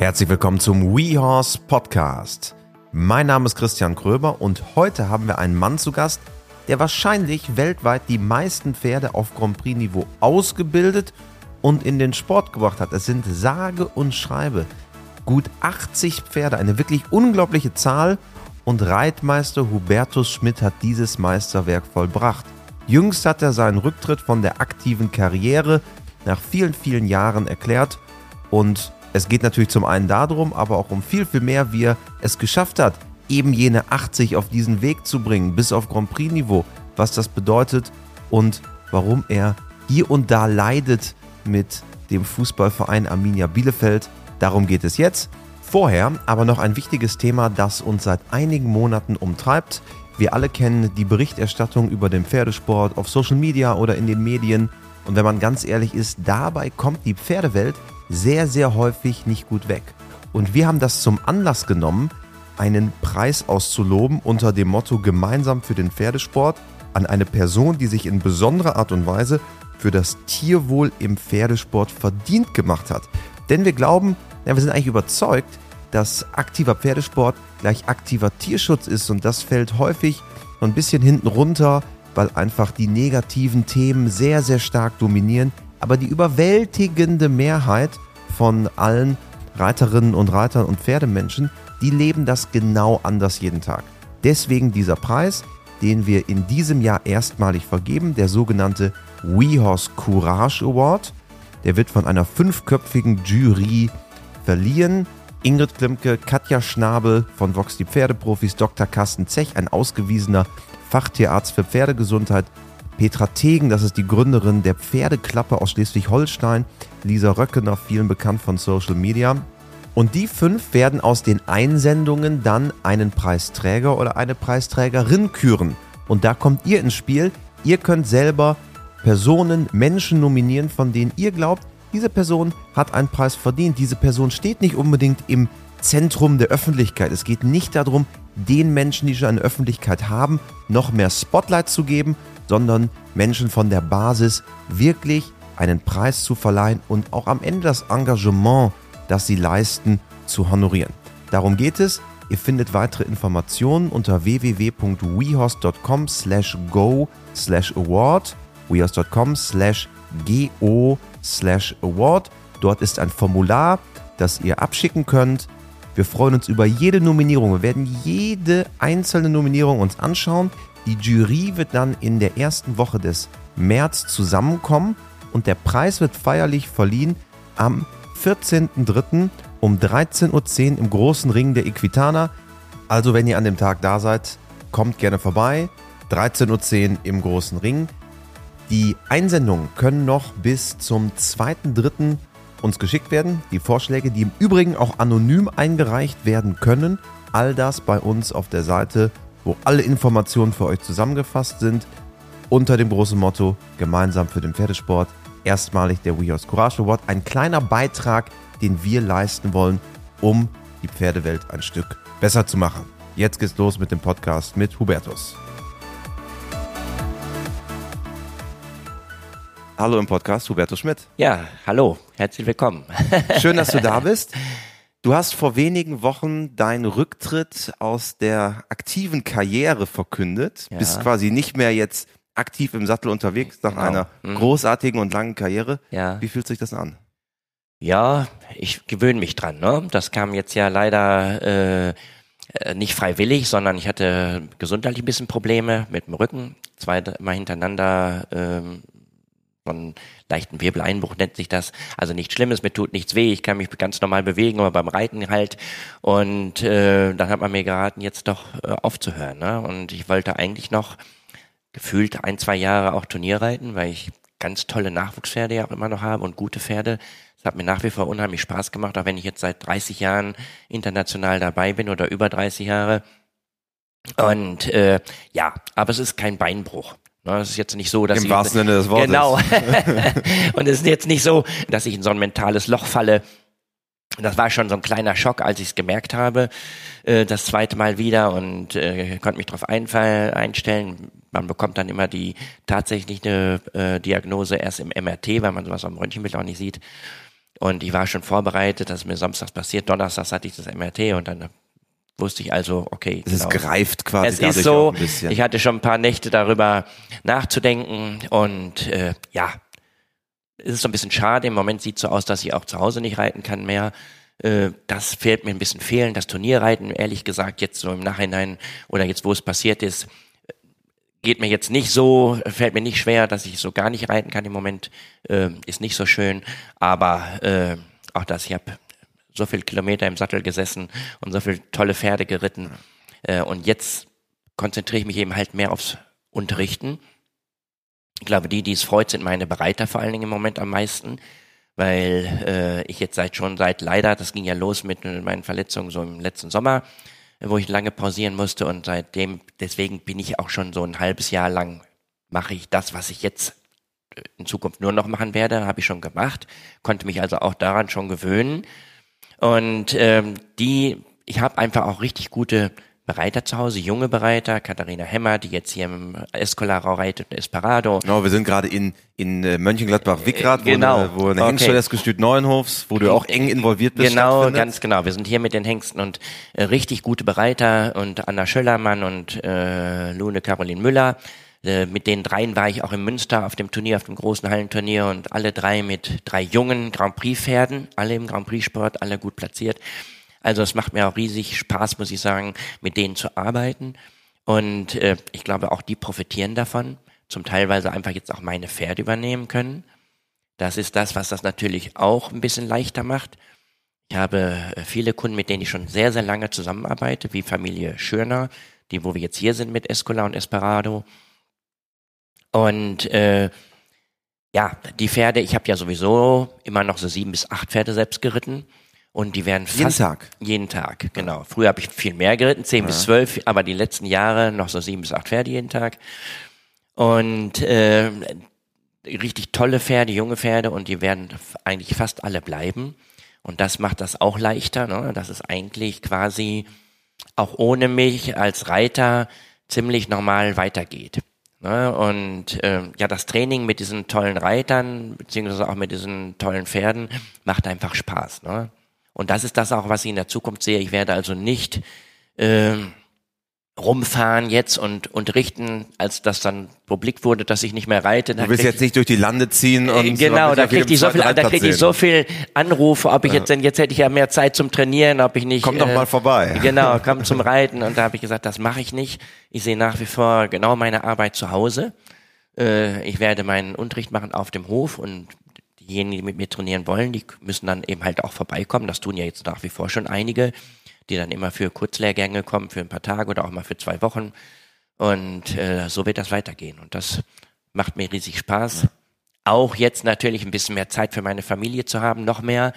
Herzlich willkommen zum WeHorse Podcast. Mein Name ist Christian Kröber und heute haben wir einen Mann zu Gast, der wahrscheinlich weltweit die meisten Pferde auf Grand Prix Niveau ausgebildet und in den Sport gebracht hat. Es sind sage und schreibe gut 80 Pferde, eine wirklich unglaubliche Zahl und Reitmeister Hubertus Schmidt hat dieses Meisterwerk vollbracht. Jüngst hat er seinen Rücktritt von der aktiven Karriere nach vielen, vielen Jahren erklärt und es geht natürlich zum einen darum, aber auch um viel, viel mehr, wie er es geschafft hat, eben jene 80 auf diesen Weg zu bringen, bis auf Grand Prix-Niveau, was das bedeutet und warum er hier und da leidet mit dem Fußballverein Arminia Bielefeld. Darum geht es jetzt. Vorher aber noch ein wichtiges Thema, das uns seit einigen Monaten umtreibt. Wir alle kennen die Berichterstattung über den Pferdesport auf Social Media oder in den Medien. Und wenn man ganz ehrlich ist, dabei kommt die Pferdewelt sehr, sehr häufig nicht gut weg. Und wir haben das zum Anlass genommen, einen Preis auszuloben unter dem Motto Gemeinsam für den Pferdesport an eine Person, die sich in besonderer Art und Weise für das Tierwohl im Pferdesport verdient gemacht hat. Denn wir glauben, ja, wir sind eigentlich überzeugt, dass aktiver Pferdesport gleich aktiver Tierschutz ist und das fällt häufig so ein bisschen hinten runter, weil einfach die negativen Themen sehr, sehr stark dominieren. Aber die überwältigende Mehrheit von allen Reiterinnen und Reitern und Pferdemenschen die leben das genau anders jeden Tag. Deswegen dieser Preis, den wir in diesem Jahr erstmalig vergeben, der sogenannte WeHorse Courage Award. Der wird von einer fünfköpfigen Jury verliehen. Ingrid Klimke, Katja Schnabel von Vox die Pferdeprofis, Dr. Carsten Zech, ein ausgewiesener Fachtierarzt für Pferdegesundheit, Petra Tegen, das ist die Gründerin der Pferdeklappe aus Schleswig-Holstein, Lisa Röckener, vielen bekannt von Social Media, und die fünf werden aus den Einsendungen dann einen Preisträger oder eine Preisträgerin küren. Und da kommt ihr ins Spiel. Ihr könnt selber Personen, Menschen nominieren, von denen ihr glaubt, diese Person hat einen Preis verdient. Diese Person steht nicht unbedingt im Zentrum der Öffentlichkeit. Es geht nicht darum, den Menschen, die schon eine Öffentlichkeit haben, noch mehr Spotlight zu geben, sondern Menschen von der Basis wirklich einen Preis zu verleihen und auch am Ende das Engagement das sie leisten, zu honorieren. Darum geht es. Ihr findet weitere Informationen unter www.wehorse.com slash go slash award, wehorse.com slash go slash award. Dort ist ein Formular, das ihr abschicken könnt. Wir freuen uns über jede Nominierung. Wir werden jede einzelne Nominierung uns anschauen. Die Jury wird dann in der ersten Woche des März zusammenkommen und der Preis wird feierlich verliehen am 14.03. um 13.10 Uhr im großen Ring der Equitana. Also wenn ihr an dem Tag da seid, kommt gerne vorbei. 13.10 Uhr im großen Ring. Die Einsendungen können noch bis zum 2.3. uns geschickt werden. Die Vorschläge, die im Übrigen auch anonym eingereicht werden können. All das bei uns auf der Seite, wo alle Informationen für euch zusammengefasst sind. Unter dem großen Motto Gemeinsam für den Pferdesport erstmalig der WeHorse Courage Award. Ein kleiner Beitrag, den wir leisten wollen, um die Pferdewelt ein Stück besser zu machen. Jetzt geht's los mit dem Podcast mit Hubertus. Hallo im Podcast, Hubertus Schmidt. Ja, hallo, herzlich willkommen. Schön, dass du da bist. Du hast vor wenigen Wochen deinen Rücktritt aus der aktiven Karriere verkündet. Ja. Bist quasi nicht mehr jetzt aktiv im Sattel unterwegs nach genau. einer mhm. großartigen und langen Karriere. Ja. Wie fühlt sich das an? Ja, ich gewöhne mich dran. Ne? Das kam jetzt ja leider äh, nicht freiwillig, sondern ich hatte gesundheitlich ein bisschen Probleme mit dem Rücken. Zweimal hintereinander ähm, einen leichten Wirbeleinbruch nennt sich das. Also nichts Schlimmes, mir tut nichts weh, ich kann mich ganz normal bewegen, aber beim Reiten halt. Und äh, dann hat man mir geraten, jetzt doch äh, aufzuhören. Ne? Und ich wollte eigentlich noch gefühlt ein, zwei Jahre auch Turnier reiten, weil ich ganz tolle Nachwuchspferde ja auch immer noch habe und gute Pferde. Es hat mir nach wie vor unheimlich Spaß gemacht, auch wenn ich jetzt seit 30 Jahren international dabei bin oder über 30 Jahre. Und äh, ja, aber es ist kein Beinbruch. Es ist jetzt nicht so, dass Im ich, wahrsten Sinne des Wortes. Genau. und es ist jetzt nicht so, dass ich in so ein mentales Loch falle, das war schon so ein kleiner Schock, als ich es gemerkt habe, äh, das zweite Mal wieder und äh, konnte mich darauf einstellen. Man bekommt dann immer die tatsächlich eine äh, Diagnose erst im MRT, weil man sowas am Röntgenbild auch nicht sieht. Und ich war schon vorbereitet, dass mir samstags passiert. Donnerstags hatte ich das MRT und dann wusste ich also, okay. Es genau. ist gereift quasi. Es ist so, ich hatte schon ein paar Nächte darüber nachzudenken und äh, ja, es ist so ein bisschen schade. Im Moment sieht es so aus, dass ich auch zu Hause nicht reiten kann mehr. Äh, das fehlt mir ein bisschen fehlen, das Turnierreiten, ehrlich gesagt, jetzt so im Nachhinein oder jetzt, wo es passiert ist, geht mir jetzt nicht so, fällt mir nicht schwer, dass ich so gar nicht reiten kann im Moment, äh, ist nicht so schön, aber äh, auch das, ich habe so viel Kilometer im Sattel gesessen und so viel tolle Pferde geritten äh, und jetzt konzentriere ich mich eben halt mehr aufs Unterrichten. Ich glaube, die, die es freut, sind meine Bereiter vor allen Dingen im Moment am meisten, weil äh, ich jetzt seit schon seit leider, das ging ja los mit meinen Verletzungen so im letzten Sommer, wo ich lange pausieren musste und seitdem, deswegen bin ich auch schon so ein halbes Jahr lang, mache ich das, was ich jetzt äh, in Zukunft nur noch machen werde, habe ich schon gemacht, konnte mich also auch daran schon gewöhnen. Und ähm, die, ich habe einfach auch richtig gute Bereiter zu Hause, junge Bereiter, Katharina Hemmer, die jetzt hier im Escolar reitet, Esperado. Genau, wir sind gerade in, in äh, Mönchengladbach-Wickrath, äh, genau. wo, wo eine Hengststelle okay. des Gestüt Neuenhofs, wo du auch eng involviert bist. Genau, ganz genau. Wir sind hier mit den Hengsten und äh, richtig gute Bereiter und Anna Schöllermann und äh, Lune Caroline Müller. Äh, mit den dreien war ich auch in Münster auf dem Turnier, auf dem großen Hallenturnier und alle drei mit drei jungen Grand Prix Pferden, alle im Grand Prix Sport, alle gut platziert. Also es macht mir auch riesig Spaß, muss ich sagen, mit denen zu arbeiten. Und äh, ich glaube, auch die profitieren davon, zum teilweise einfach jetzt auch meine Pferde übernehmen können. Das ist das, was das natürlich auch ein bisschen leichter macht. Ich habe äh, viele Kunden, mit denen ich schon sehr, sehr lange zusammenarbeite, wie Familie Schörner, die, wo wir jetzt hier sind mit Escola und Esperado. Und äh, ja, die Pferde, ich habe ja sowieso immer noch so sieben bis acht Pferde selbst geritten. Und die werden fast jeden Tag. Jeden Tag, genau. Früher habe ich viel mehr geritten, zehn ja. bis zwölf, aber die letzten Jahre noch so sieben bis acht Pferde jeden Tag. Und äh, richtig tolle Pferde, junge Pferde, und die werden eigentlich fast alle bleiben. Und das macht das auch leichter, ne? dass es eigentlich quasi auch ohne mich als Reiter ziemlich normal weitergeht. Ne? Und äh, ja, das Training mit diesen tollen Reitern, beziehungsweise auch mit diesen tollen Pferden, macht einfach Spaß. Ne? Und das ist das auch, was ich in der Zukunft sehe. Ich werde also nicht äh, rumfahren jetzt und unterrichten, als das dann publik wurde, dass ich nicht mehr reite. Du willst jetzt nicht durch die Lande ziehen und äh, genau, da kriege ich so viel, da kriege ich so viel Anrufe, ob ich jetzt denn jetzt hätte ich ja mehr Zeit zum Trainieren, ob ich nicht. Komm doch äh, mal vorbei. Genau, komm zum Reiten und da habe ich gesagt, das mache ich nicht. Ich sehe nach wie vor genau meine Arbeit zu Hause. Äh, ich werde meinen Unterricht machen auf dem Hof und diejenigen, die mit mir trainieren wollen, die müssen dann eben halt auch vorbeikommen. Das tun ja jetzt nach wie vor schon einige, die dann immer für Kurzlehrgänge kommen, für ein paar Tage oder auch mal für zwei Wochen. Und äh, so wird das weitergehen. Und das macht mir riesig Spaß. Auch jetzt natürlich ein bisschen mehr Zeit für meine Familie zu haben, noch mehr.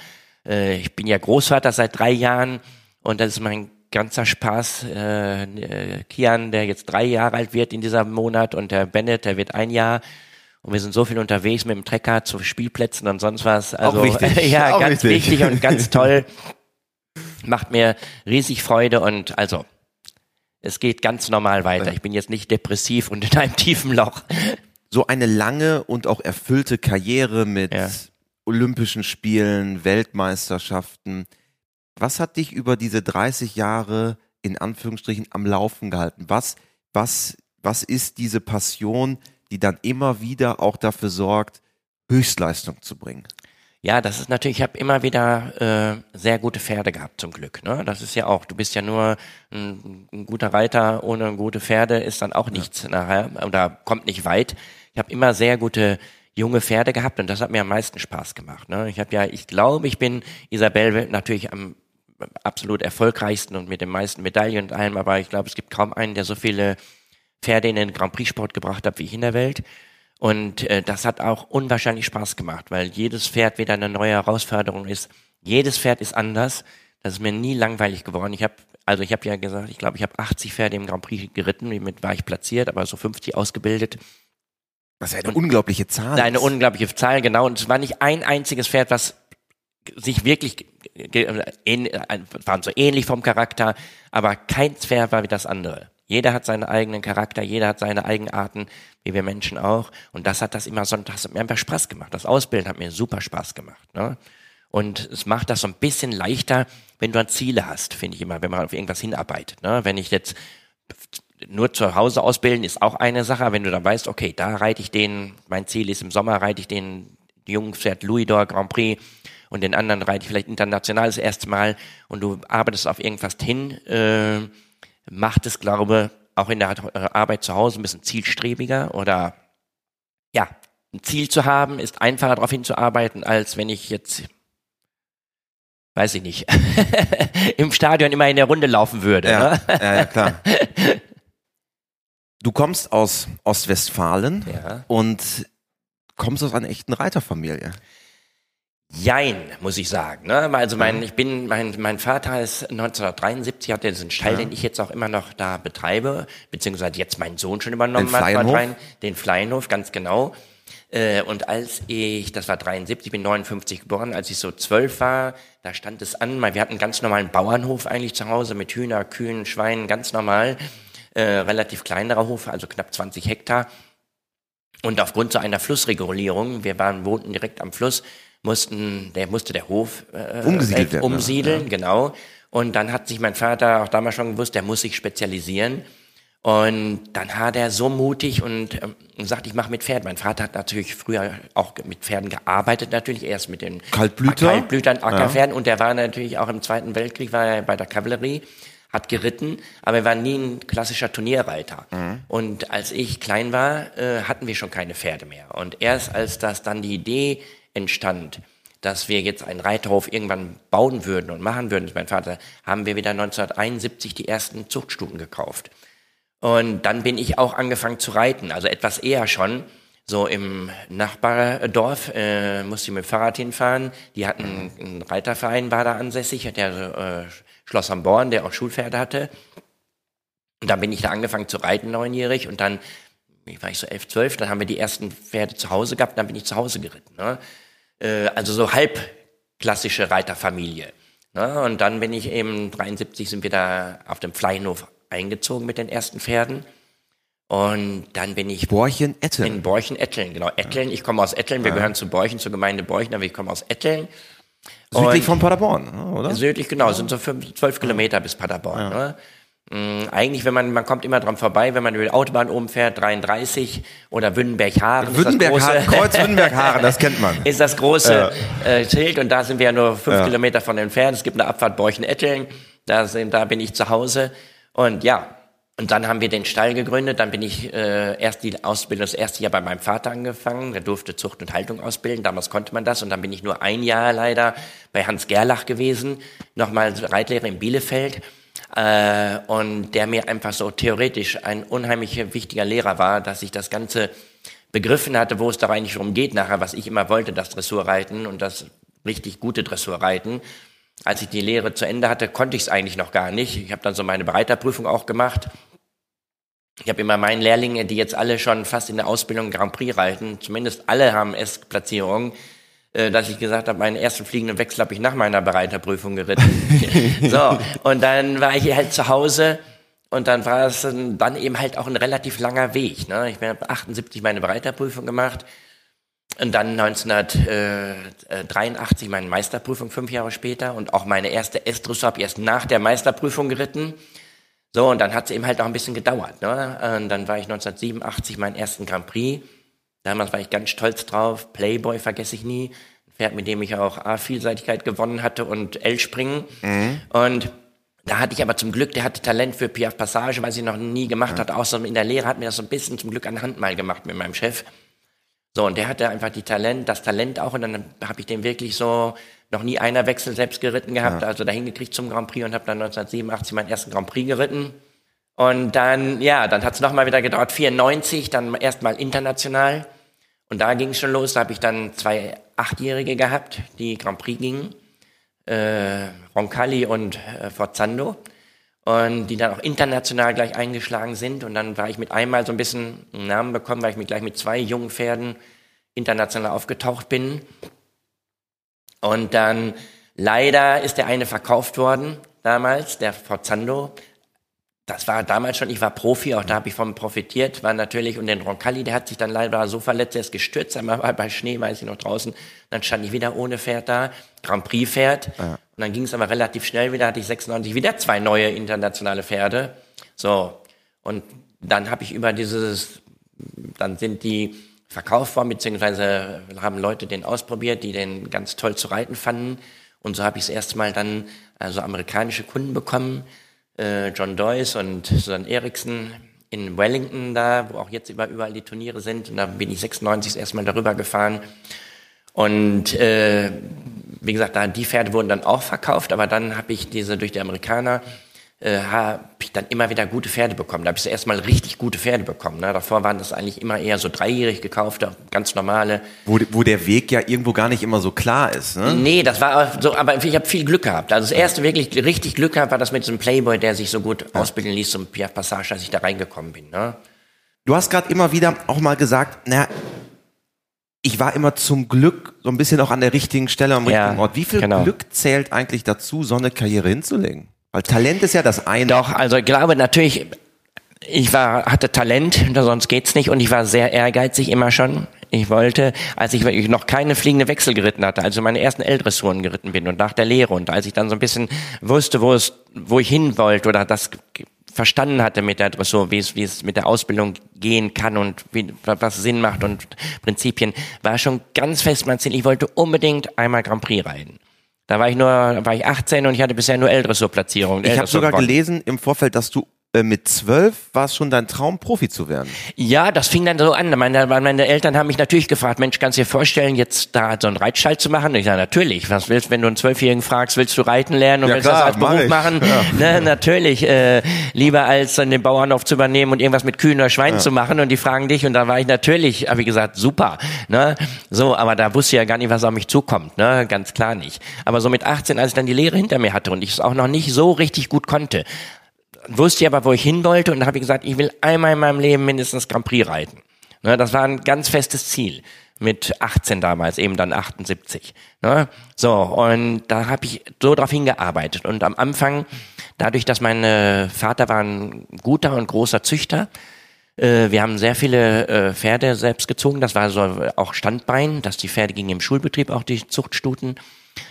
Äh, ich bin ja Großvater seit drei Jahren und das ist mein ganzer Spaß. Äh, äh Kian, der jetzt drei Jahre alt wird in diesem Monat und der Bennett, der wird ein Jahr. Und wir sind so viel unterwegs mit dem Trecker zu Spielplätzen und sonst was. Also Auch wichtig. ja, Auch ganz wichtig. wichtig und ganz toll. Macht mir riesig Freude und also es geht ganz normal weiter. Ich bin jetzt nicht depressiv und in einem tiefen Loch. So eine lange und auch erfüllte Karriere mit ja. Olympischen Spielen, Weltmeisterschaften. Was hat dich über diese 30 Jahre in Anführungsstrichen am Laufen gehalten? Was, was, was ist diese Passion, die dann immer wieder auch dafür sorgt, Höchstleistung zu bringen. Ja, das ist natürlich, ich habe immer wieder äh, sehr gute Pferde gehabt zum Glück. Ne? Das ist ja auch, du bist ja nur ein, ein guter Reiter, ohne gute Pferde ist dann auch nichts ja. nachher oder kommt nicht weit. Ich habe immer sehr gute junge Pferde gehabt und das hat mir am meisten Spaß gemacht. Ne? Ich habe ja, ich glaube, ich bin Isabel natürlich am absolut erfolgreichsten und mit den meisten Medaillen und allem, aber ich glaube, es gibt kaum einen, der so viele Pferde in den Grand Prix Sport gebracht habe wie ich in der Welt. Und äh, das hat auch unwahrscheinlich Spaß gemacht, weil jedes Pferd wieder eine neue Herausforderung ist. Jedes Pferd ist anders. Das ist mir nie langweilig geworden. Ich habe also ich habe ja gesagt, ich glaube, ich habe 80 Pferde im Grand Prix geritten, damit war ich platziert, aber so 50 ausgebildet. Das ist eine und unglaubliche Zahl. Eine unglaubliche Zahl, genau. Und es war nicht ein einziges Pferd, was sich wirklich äh, waren so ähnlich vom Charakter, aber kein Pferd war wie das andere. Jeder hat seinen eigenen Charakter, jeder hat seine Eigenarten, wie wir Menschen auch. Und das hat das immer so, das hat mir einfach Spaß gemacht. Das Ausbilden hat mir super Spaß gemacht. Ne? Und es macht das so ein bisschen leichter, wenn du ein Ziele hast, finde ich immer, wenn man auf irgendwas hinarbeitet. Ne? Wenn ich jetzt nur zu Hause ausbilden ist auch eine Sache, wenn du dann weißt, okay, da reite ich den, mein Ziel ist im Sommer reite ich den Jungpferd Louis d'Or Grand Prix und den anderen reite ich vielleicht international das erste Mal und du arbeitest auf irgendwas hin, äh, macht es, glaube auch in der Arbeit zu Hause ein bisschen zielstrebiger oder ja, ein Ziel zu haben, ist einfacher darauf hinzuarbeiten, als wenn ich jetzt weiß ich nicht, im Stadion immer in der Runde laufen würde. Ja, ne? ja, ja, klar. Du kommst aus Ostwestfalen Ja. und kommst aus einer echten Reiterfamilie. Jein, muss ich sagen. Ne? Also Mhm. mein, ich bin, mein, mein Vater ist 1973, hatte diesen Stall, den ich jetzt auch immer noch da betreibe, beziehungsweise jetzt mein Sohn schon übernommen Den hat, Fleienhof? den Fleienhof, ganz genau. Äh, Und als ich, das war 73, ich bin 59 geboren, als ich so zwölf war, da stand es an, wir hatten einen ganz normalen Bauernhof eigentlich zu Hause mit Hühner, Kühen, Schweinen, ganz normal, äh, relativ kleinerer Hof, also knapp 20 Hektar. Und aufgrund so einer Flussregulierung, wir waren, wohnten direkt am Fluss, mussten, der musste der Hof äh, Umgesiedelt äh, werden, ne? umsiedeln, genau. Und dann hat sich mein Vater auch damals schon gewusst, der muss sich spezialisieren. Und dann hat er so mutig und ähm, sagt, ich mache mit Pferden. Mein Vater hat natürlich früher auch mit Pferden gearbeitet, natürlich erst mit den Kaltblüter? Kaltblütern, Ackerpferden. Und der war natürlich auch im Zweiten Weltkrieg war er bei der Kavallerie, hat geritten, aber er war nie ein klassischer Turnierreiter. Und als ich klein war, äh, hatten wir schon keine Pferde mehr. Und erst als das dann die Idee entstand, dass wir jetzt einen Reiterhof irgendwann bauen würden und machen würden, mein Vater, haben wir wieder 1971 die ersten Zuchtstuten gekauft. Und dann bin ich auch angefangen zu reiten, also etwas eher schon. So im Nachbardorf äh, musste ich mit dem Fahrrad hinfahren. Die hatten einen Reiterverein, war da ansässig, der äh, Schloss am Born, der auch Schulpferde hatte. Und dann bin ich da angefangen zu reiten, neunjährig. Und dann wie war ich so elf, zwölf, dann haben wir die ersten Pferde zu Hause gehabt, dann bin ich zu Hause geritten. Ne? Äh, also so halb klassische Reiterfamilie. Ne? Und dann bin ich eben, 73 sind wir da auf dem Fleienhof eingezogen mit den ersten Pferden. Und dann bin ich Borchen Etten. in Borchen, Etteln, genau. Etteln, ich komme aus Etteln, wir gehören zu Borchen, zur Gemeinde Borchen, aber ich komme aus Etteln. Südlich Und- von Paderborn, ne, oder? Südlich, genau, es sind so fünf, zwölf Kilometer bis Paderborn. Ne? Mm, Eigentlich, wenn man, man kommt immer dran vorbei, wenn man über die Autobahn oben fährt, 33 oder Wünnenberg-Haaren. große- Kreuz Württemberg-Haaren, das kennt man. ist das große äh, Schild und da sind wir ja nur fünf Ja. Kilometer von entfernt. Es gibt eine Abfahrt Borchen-Etteln, da, sind, da bin ich zu Hause und ja, und dann haben wir den Stall gegründet, dann bin ich äh, erst die Ausbildung, das erste Jahr bei meinem Vater angefangen, der durfte Zucht und Haltung ausbilden, damals konnte man das und dann bin ich nur ein Jahr leider bei Hans Gerlach gewesen, nochmal Reitlehrer in Bielefeld äh, und der mir einfach so theoretisch ein unheimlich wichtiger Lehrer war, dass ich das Ganze begriffen hatte, wo es da eigentlich darum geht nachher, was ich immer wollte, das Dressurreiten und das richtig gute Dressurreiten. Als ich die Lehre zu Ende hatte, konnte ich es eigentlich noch gar nicht. Ich habe dann so meine Bereiterprüfung auch gemacht. Ich habe immer meinen Lehrlinge, die jetzt alle schon fast in der Ausbildung Grand Prix reiten, zumindest alle haben S-Platzierungen, äh, dass ich gesagt habe, meinen ersten fliegenden Wechsel habe ich nach meiner Bereiterprüfung geritten. so, und dann war ich halt zu Hause und dann war es dann eben halt auch ein relativ langer Weg. Ne? Ich habe 78 meine Bereiterprüfung gemacht und dann 1983 meine Meisterprüfung, fünf Jahre später und auch meine erste S-Dressur habe ich erst nach der Meisterprüfung geritten. So, und dann hat es eben halt auch ein bisschen gedauert. Ne? Und dann war ich 1987 meinen ersten Grand Prix. Damals war ich ganz stolz drauf. Playboy vergesse ich nie. Ein Pferd, mit dem ich auch A-Vielseitigkeit gewonnen hatte und L-Springen. Und da hatte ich aber zum Glück, der hatte Talent für Piaf Passage, was ich noch nie gemacht hatte. Außer in der Lehre hat mir das so ein bisschen zum Glück anhand mal gemacht mit meinem Chef. So, und der hatte einfach die Talent, das Talent auch. Und dann habe ich den wirklich so noch nie einer Wechsel selbst geritten gehabt, also dahin gekriegt zum Grand Prix und habe dann 1987 meinen ersten Grand Prix geritten. Und dann, ja, dann hat es nochmal wieder gedauert, 94, dann erstmal international. Und da ging es schon los, da habe ich dann zwei Achtjährige gehabt, die Grand Prix gingen. Äh, Roncalli und äh, Forzando. Und die dann auch international gleich eingeschlagen sind. Und dann war ich mit einmal so ein bisschen einen Namen bekommen, weil ich mit gleich mit zwei jungen Pferden international aufgetaucht bin. Und dann leider ist der eine verkauft worden damals, der Forzando. Das war damals schon, ich war Profi, auch da habe ich vom profitiert, war natürlich, und den Roncalli, der hat sich dann leider so verletzt, er ist gestürzt, einmal bei Schnee, weiß ich noch draußen, dann stand ich wieder ohne Pferd da, Grand Prix Pferd, ja. und dann ging es aber relativ schnell wieder, hatte ich 96 wieder zwei neue internationale Pferde, so, und dann habe ich über dieses, dann sind die verkauft worden, beziehungsweise haben Leute den ausprobiert, die den ganz toll zu reiten fanden, und so habe ich das erste Mal dann also amerikanische Kunden bekommen, äh, John Doyce und Susan Eriksson in Wellington da, wo auch jetzt überall die Turniere sind. Und da bin ich 96 erstmal darüber gefahren. Und äh, wie gesagt, da die Pferde wurden dann auch verkauft, aber dann habe ich diese durch die Amerikaner äh, habe ich dann immer wieder gute Pferde bekommen. Da habe ich erstmal richtig gute Pferde bekommen. Ne? Davor waren das eigentlich immer eher so dreijährig gekaufte, ganz normale. Wo, wo der Weg ja irgendwo gar nicht immer so klar ist. Ne? Nee, das war so, aber ich habe viel Glück gehabt. Also das erste wirklich richtig Glück gehabt war das mit diesem Playboy, der sich so gut ja. ausbilden ließ zum Pierre Passage, als ich da reingekommen bin. Ne? Du hast gerade immer wieder auch mal gesagt, na, ich war immer zum Glück so ein bisschen auch an der richtigen Stelle am richtigen ja, Ort. Wie viel genau. Glück zählt eigentlich dazu, so eine Karriere hinzulegen? Weil Talent ist ja das eine. Doch, also ich glaube natürlich, ich war, hatte Talent, sonst geht's nicht und ich war sehr ehrgeizig immer schon. Ich wollte, als ich wirklich noch keine fliegende Wechsel geritten hatte, also meine ersten L-Dressuren geritten bin und nach der Lehre und als ich dann so ein bisschen wusste, wo es, wo ich hin wollte oder das verstanden hatte mit der Dressur, wie es, wie es mit der Ausbildung gehen kann und wie, was Sinn macht und Prinzipien, war schon ganz fest mein Ziel. Ich wollte unbedingt einmal Grand Prix reiten. Da war ich nur, war ich 18 und ich hatte bisher nur L-Dressur-Platzierungen. Ich habe sogar gelesen im Vorfeld, dass du mit zwölf war es schon dein Traum, Profi zu werden. Ja, das fing dann so an. Meine, meine Eltern haben mich natürlich gefragt, Mensch, kannst du dir vorstellen, jetzt da so einen Reitstall zu machen? Und ich sage, natürlich. Was willst, wenn du einen Zwölfjährigen fragst, willst du reiten lernen und ja, willst klar, das als Beruf mach machen? Ja. Ne, natürlich. Äh, lieber als dann den Bauernhof zu übernehmen und irgendwas mit Kühen oder Schweinen ja. zu machen. Und die fragen dich. Und da war ich natürlich, habe ich gesagt, super. Ne? So, aber da wusste ich ja gar nicht, was auf mich zukommt. Ne? Ganz klar nicht. Aber so mit 18, als ich dann die Lehre hinter mir hatte und ich es auch noch nicht so richtig gut konnte, wusste ich aber, wo ich hin wollte und habe gesagt, ich will einmal in meinem Leben mindestens Grand Prix reiten. Ne, das war ein ganz festes Ziel mit 18 damals, eben dann 78. Ne? So, und da habe ich so drauf hingearbeitet. Und am Anfang, dadurch, dass mein Vater war ein guter und großer Züchter, äh, wir haben sehr viele äh, Pferde selbst gezogen, das war so auch Standbein, dass die Pferde gingen im Schulbetrieb, auch die Zuchtstuten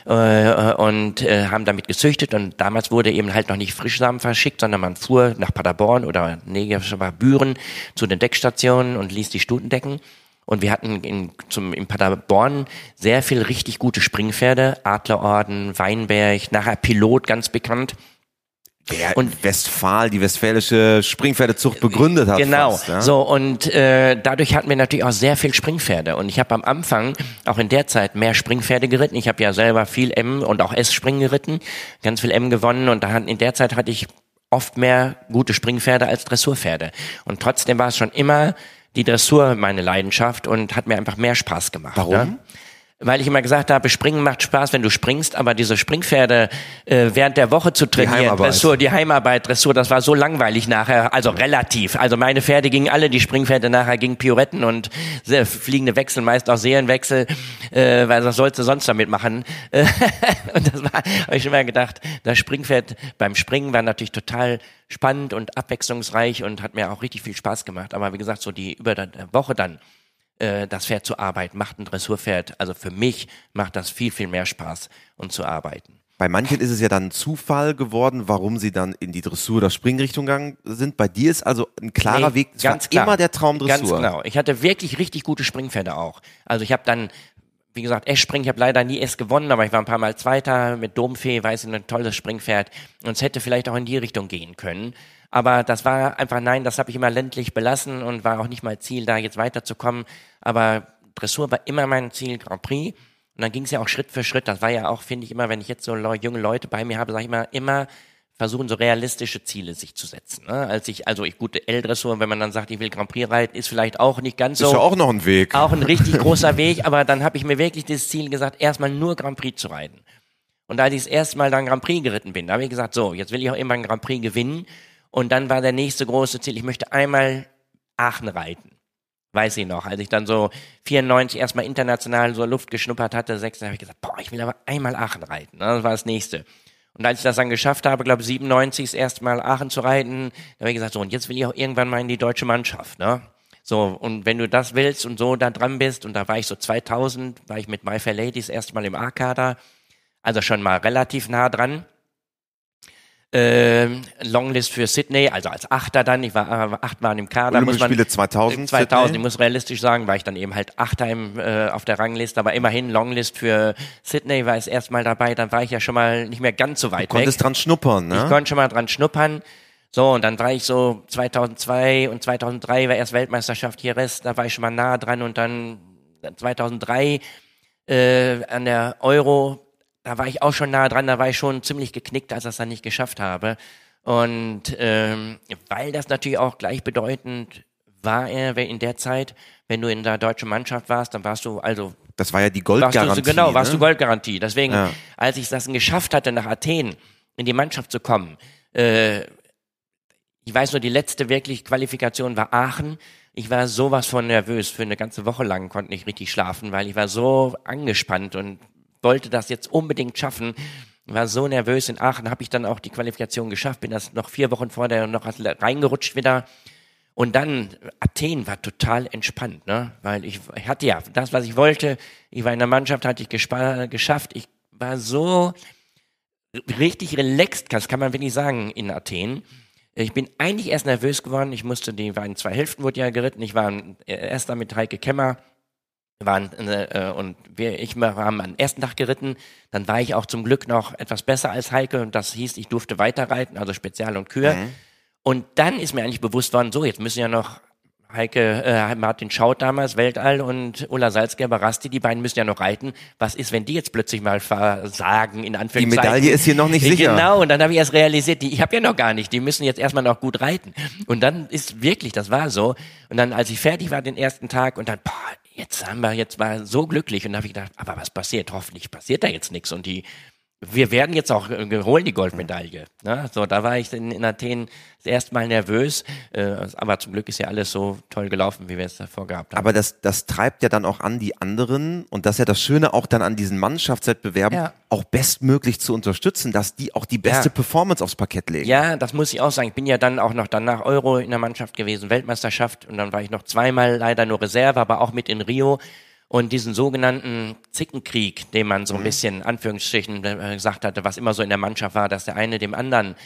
und äh, haben damit gezüchtet und damals wurde eben halt noch nicht Frischsamen verschickt, sondern man fuhr nach Paderborn oder war Büren zu den Deckstationen und ließ die Stuten decken. Und wir hatten in, zum, in Paderborn sehr viel richtig gute Springpferde, Adlerorden, Weinberg, nachher Pilot, ganz bekannt. Der und Westphal, die westfälische Springpferdezucht begründet hat. Genau. Fast, ja? So und äh, dadurch hatten wir natürlich auch sehr viel Springpferde. Und ich habe am Anfang auch in der Zeit mehr Springpferde geritten. Ich habe ja selber viel M und auch S-Springen geritten, ganz viel M gewonnen. Und da hat, in der Zeit hatte ich oft mehr gute Springpferde als Dressurpferde. Und trotzdem war es schon immer die Dressur meine Leidenschaft und hat mir einfach mehr Spaß gemacht. Warum? Ne? Weil ich immer gesagt habe, Springen macht Spaß, wenn du springst, aber diese Springpferde äh, während der Woche zu trainieren, die Heimarbeit. Dressur, die Heimarbeit, Dressur, das war so langweilig nachher, also relativ. Also meine Pferde gingen alle, die Springpferde nachher gingen Pioretten und äh, fliegende Wechsel, meist auch Serienwechsel, äh, weil was sollst du sonst damit machen? und das war, habe ich immer gedacht, das Springpferd beim Springen war natürlich total spannend und abwechslungsreich und hat mir auch richtig viel Spaß gemacht. Aber wie gesagt, so die über der Woche dann äh, das Pferd zu arbeiten, macht ein Dressurpferd. Also für mich macht das viel, viel mehr Spaß, um zu arbeiten. Bei manchen ist es ja dann Zufall geworden, warum sie dann in die Dressur oder Springrichtung gegangen sind. Bei dir ist also ein klarer nee, Weg. Ganz klar. immer der Traum Dressur. Ganz genau. Ich hatte wirklich richtig gute Springpferde auch. Also ich habe dann wie gesagt, S-Springen, ich habe leider nie S gewonnen, aber ich war ein paar Mal Zweiter mit Domfee, weiß ich, ein tolles Springpferd. Und es hätte vielleicht auch in die Richtung gehen können. Aber das war einfach, nein, das habe ich immer ländlich belassen und war auch nicht mal Ziel, da jetzt weiterzukommen. Aber Dressur war immer mein Ziel, Grand Prix. Und dann ging es ja auch Schritt für Schritt. Das war ja auch, finde ich, immer, wenn ich jetzt so junge Leute bei mir habe, sage ich immer, immer versuchen, so realistische Ziele sich zu setzen. Ne? Als ich, also ich gute L-Dressur, wenn man dann sagt, ich will Grand Prix reiten, ist vielleicht auch nicht ganz so. Ist ja auch noch ein Weg. Auch ein richtig großer Weg, aber dann habe ich mir wirklich das Ziel gesagt, erstmal nur Grand Prix zu reiten. Und als ich das erste Mal dann Grand Prix geritten bin, da habe ich gesagt, so, jetzt will ich auch immer ein Grand Prix gewinnen. Und dann war der nächste große Ziel, ich möchte einmal Aachen reiten. Weiß ich noch, als ich dann so 94 erstmal international so Luft geschnuppert hatte, 6, habe ich gesagt, boah, ich will aber einmal Aachen reiten. Das war das nächste. Und als ich das dann geschafft habe, glaube 97 das erste Mal Aachen zu reiten, da habe ich gesagt, so, und jetzt will ich auch irgendwann mal in die deutsche Mannschaft, ne? So, und wenn du das willst und so da dran bist, und da war ich so 2000, war ich mit My Fair Ladies erstmal im A-Kader, also schon mal relativ nah dran. Ähm, Longlist für Sydney, also als Achter dann, ich war äh, achtmal im Kader. Olympische muss man, Spiele 2000. 2000, Sydney. ich muss realistisch sagen, war ich dann eben halt Achter im, äh, auf der Rangliste, aber immerhin Longlist für Sydney war ich erstmal dabei, dann war ich ja schon mal nicht mehr ganz so weit Du konntest weg. dran schnuppern, ne? Ich konnte schon mal dran schnuppern. So, und dann war ich so 2002 und 2003 war erst Weltmeisterschaft hier Rest, da war ich schon mal nah dran und dann 2003 äh, an der Euro, da war ich auch schon nah dran, da war ich schon ziemlich geknickt, als ich das dann nicht geschafft habe. Und ähm, weil das natürlich auch gleichbedeutend war er in der Zeit, wenn du in der deutschen Mannschaft warst, dann warst du also das war ja die warst Goldgarantie. du, genau, warst ne? du Goldgarantie. Deswegen, Ja. als ich das geschafft hatte, nach Athen in die Mannschaft zu kommen, äh, ich weiß nur, die letzte wirklich Qualifikation war Aachen. Ich war sowas von nervös. Für eine ganze Woche lang konnte nicht richtig schlafen, weil ich war so angespannt und wollte das jetzt unbedingt schaffen. War so nervös. In Aachen habe ich dann auch die Qualifikation geschafft, bin das noch vier Wochen vorher noch reingerutscht wieder. Und dann, Athen war total entspannt, ne? Weil ich, hatte ja das, was ich wollte. Ich war in der Mannschaft, hatte ich geschafft. Ich war so richtig relaxed, das kann man wirklich sagen, in Athen. Ich bin eigentlich erst nervös geworden. Ich musste, die waren zwei Hälften, wurde ja geritten. Ich war erster mit Heike Kemmer. Waren, äh, und wir, ich haben am ersten Tag geritten. Dann war ich auch zum Glück noch etwas besser als Heike und das hieß, ich durfte weiter reiten, also Spezial und Kür. Und dann ist mir eigentlich bewusst worden, so, jetzt müssen ja noch Heike, äh, Martin Schaut damals, Weltall und Ulla Salzgeber Rasti, die beiden müssen ja noch reiten. Was ist, wenn die jetzt plötzlich mal versagen, in Die Anführungszeichen? Medaille ist hier noch nicht sicher. Genau, und dann habe ich erst realisiert, die, ich habe ja noch gar nicht, die müssen jetzt erstmal noch gut reiten. Und dann ist wirklich, das war so. Und dann, als ich fertig war den ersten Tag und dann, boah, jetzt haben wir, jetzt war so glücklich. Und dann habe ich gedacht, aber was passiert? Hoffentlich passiert da jetzt nichts. Und die, wir werden jetzt auch äh, holen die Goldmedaille. Ne? So, da war ich in, in Athen das erste Mal nervös, äh, aber zum Glück ist ja alles so toll gelaufen, wie wir es davor gehabt haben. Aber das, das treibt ja dann auch an, die anderen, und das ist ja das Schöne auch dann an diesen Mannschaftswettbewerben, Ja. auch bestmöglich zu unterstützen, dass die auch die beste Ja. Performance aufs Parkett legen. Ja, das muss ich auch sagen. Ich bin ja dann auch noch danach Euro in der Mannschaft gewesen, Weltmeisterschaft und dann war ich noch zweimal leider nur Reserve, aber auch mit in Rio. Und diesen sogenannten Zickenkrieg, den man so ein bisschen, Anführungsstrichen, äh, gesagt hatte, was immer so in der Mannschaft war, dass der eine dem anderen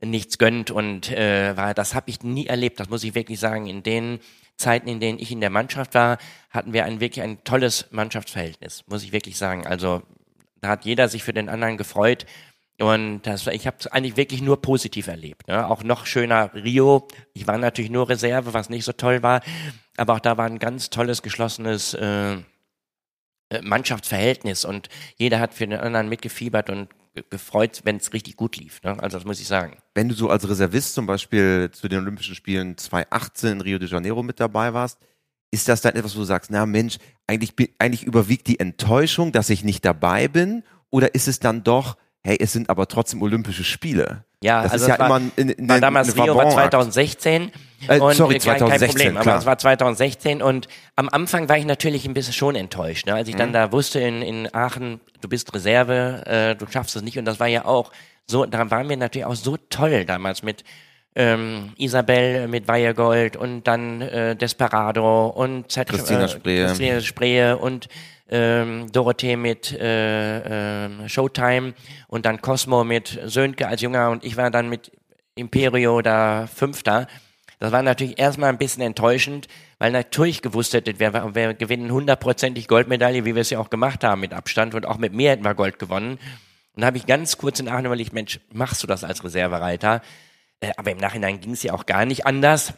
nichts gönnt und äh, war, das habe ich nie erlebt, das muss ich wirklich sagen. In den Zeiten, in denen ich in der Mannschaft war, hatten wir ein wirklich ein tolles Mannschaftsverhältnis, muss ich wirklich sagen. Also da hat jeder sich für den anderen gefreut. Und das, ich habe es eigentlich wirklich nur positiv erlebt. Ne? Auch noch schöner Rio. Ich war natürlich nur Reserve, was nicht so toll war. Aber auch da war ein ganz tolles, geschlossenes äh, Mannschaftsverhältnis und jeder hat für den anderen mitgefiebert und ge- gefreut, wenn es richtig gut lief. Ne? Also das muss ich sagen. Wenn du so als Reservist zum Beispiel zu den Olympischen Spielen 2018 in Rio de Janeiro mit dabei warst, ist das dann etwas, wo du sagst, na Mensch, eigentlich, eigentlich überwiegt die Enttäuschung, dass ich nicht dabei bin? Oder ist es dann doch, hey, es sind aber trotzdem Olympische Spiele? Ja, das also ist ja war, immer ein, ein, war damals Rio war Vabonakt. 2016 Äh, und sorry, äh, kein- 2016, kein Problem, klar. aber es war 2016 und am Anfang war ich natürlich ein bisschen schon enttäuscht, ne? als ich dann Mhm. da wusste in, in Aachen, du bist Reserve, äh, du schaffst es nicht und das war ja auch so, da waren wir natürlich auch so toll damals mit ähm, Isabel mit Weihegold und dann äh, Desperado und Z Christina Spree. Christina Spree und ähm, Dorothee mit äh, ähm, Showtime und dann Cosmo mit Sönke als Junger und ich war dann mit Imperio da Fünfter. Das war natürlich erstmal ein bisschen enttäuschend, weil natürlich gewusst hätte, wir, wir gewinnen hundertprozentig Goldmedaille, wie wir es ja auch gemacht haben mit Abstand und auch mit mir hätten wir Gold gewonnen. Und da habe ich ganz kurz in Aachen überlegt, Mensch, machst du das als Reservereiter? Äh, aber im Nachhinein ging es ja auch gar nicht anders.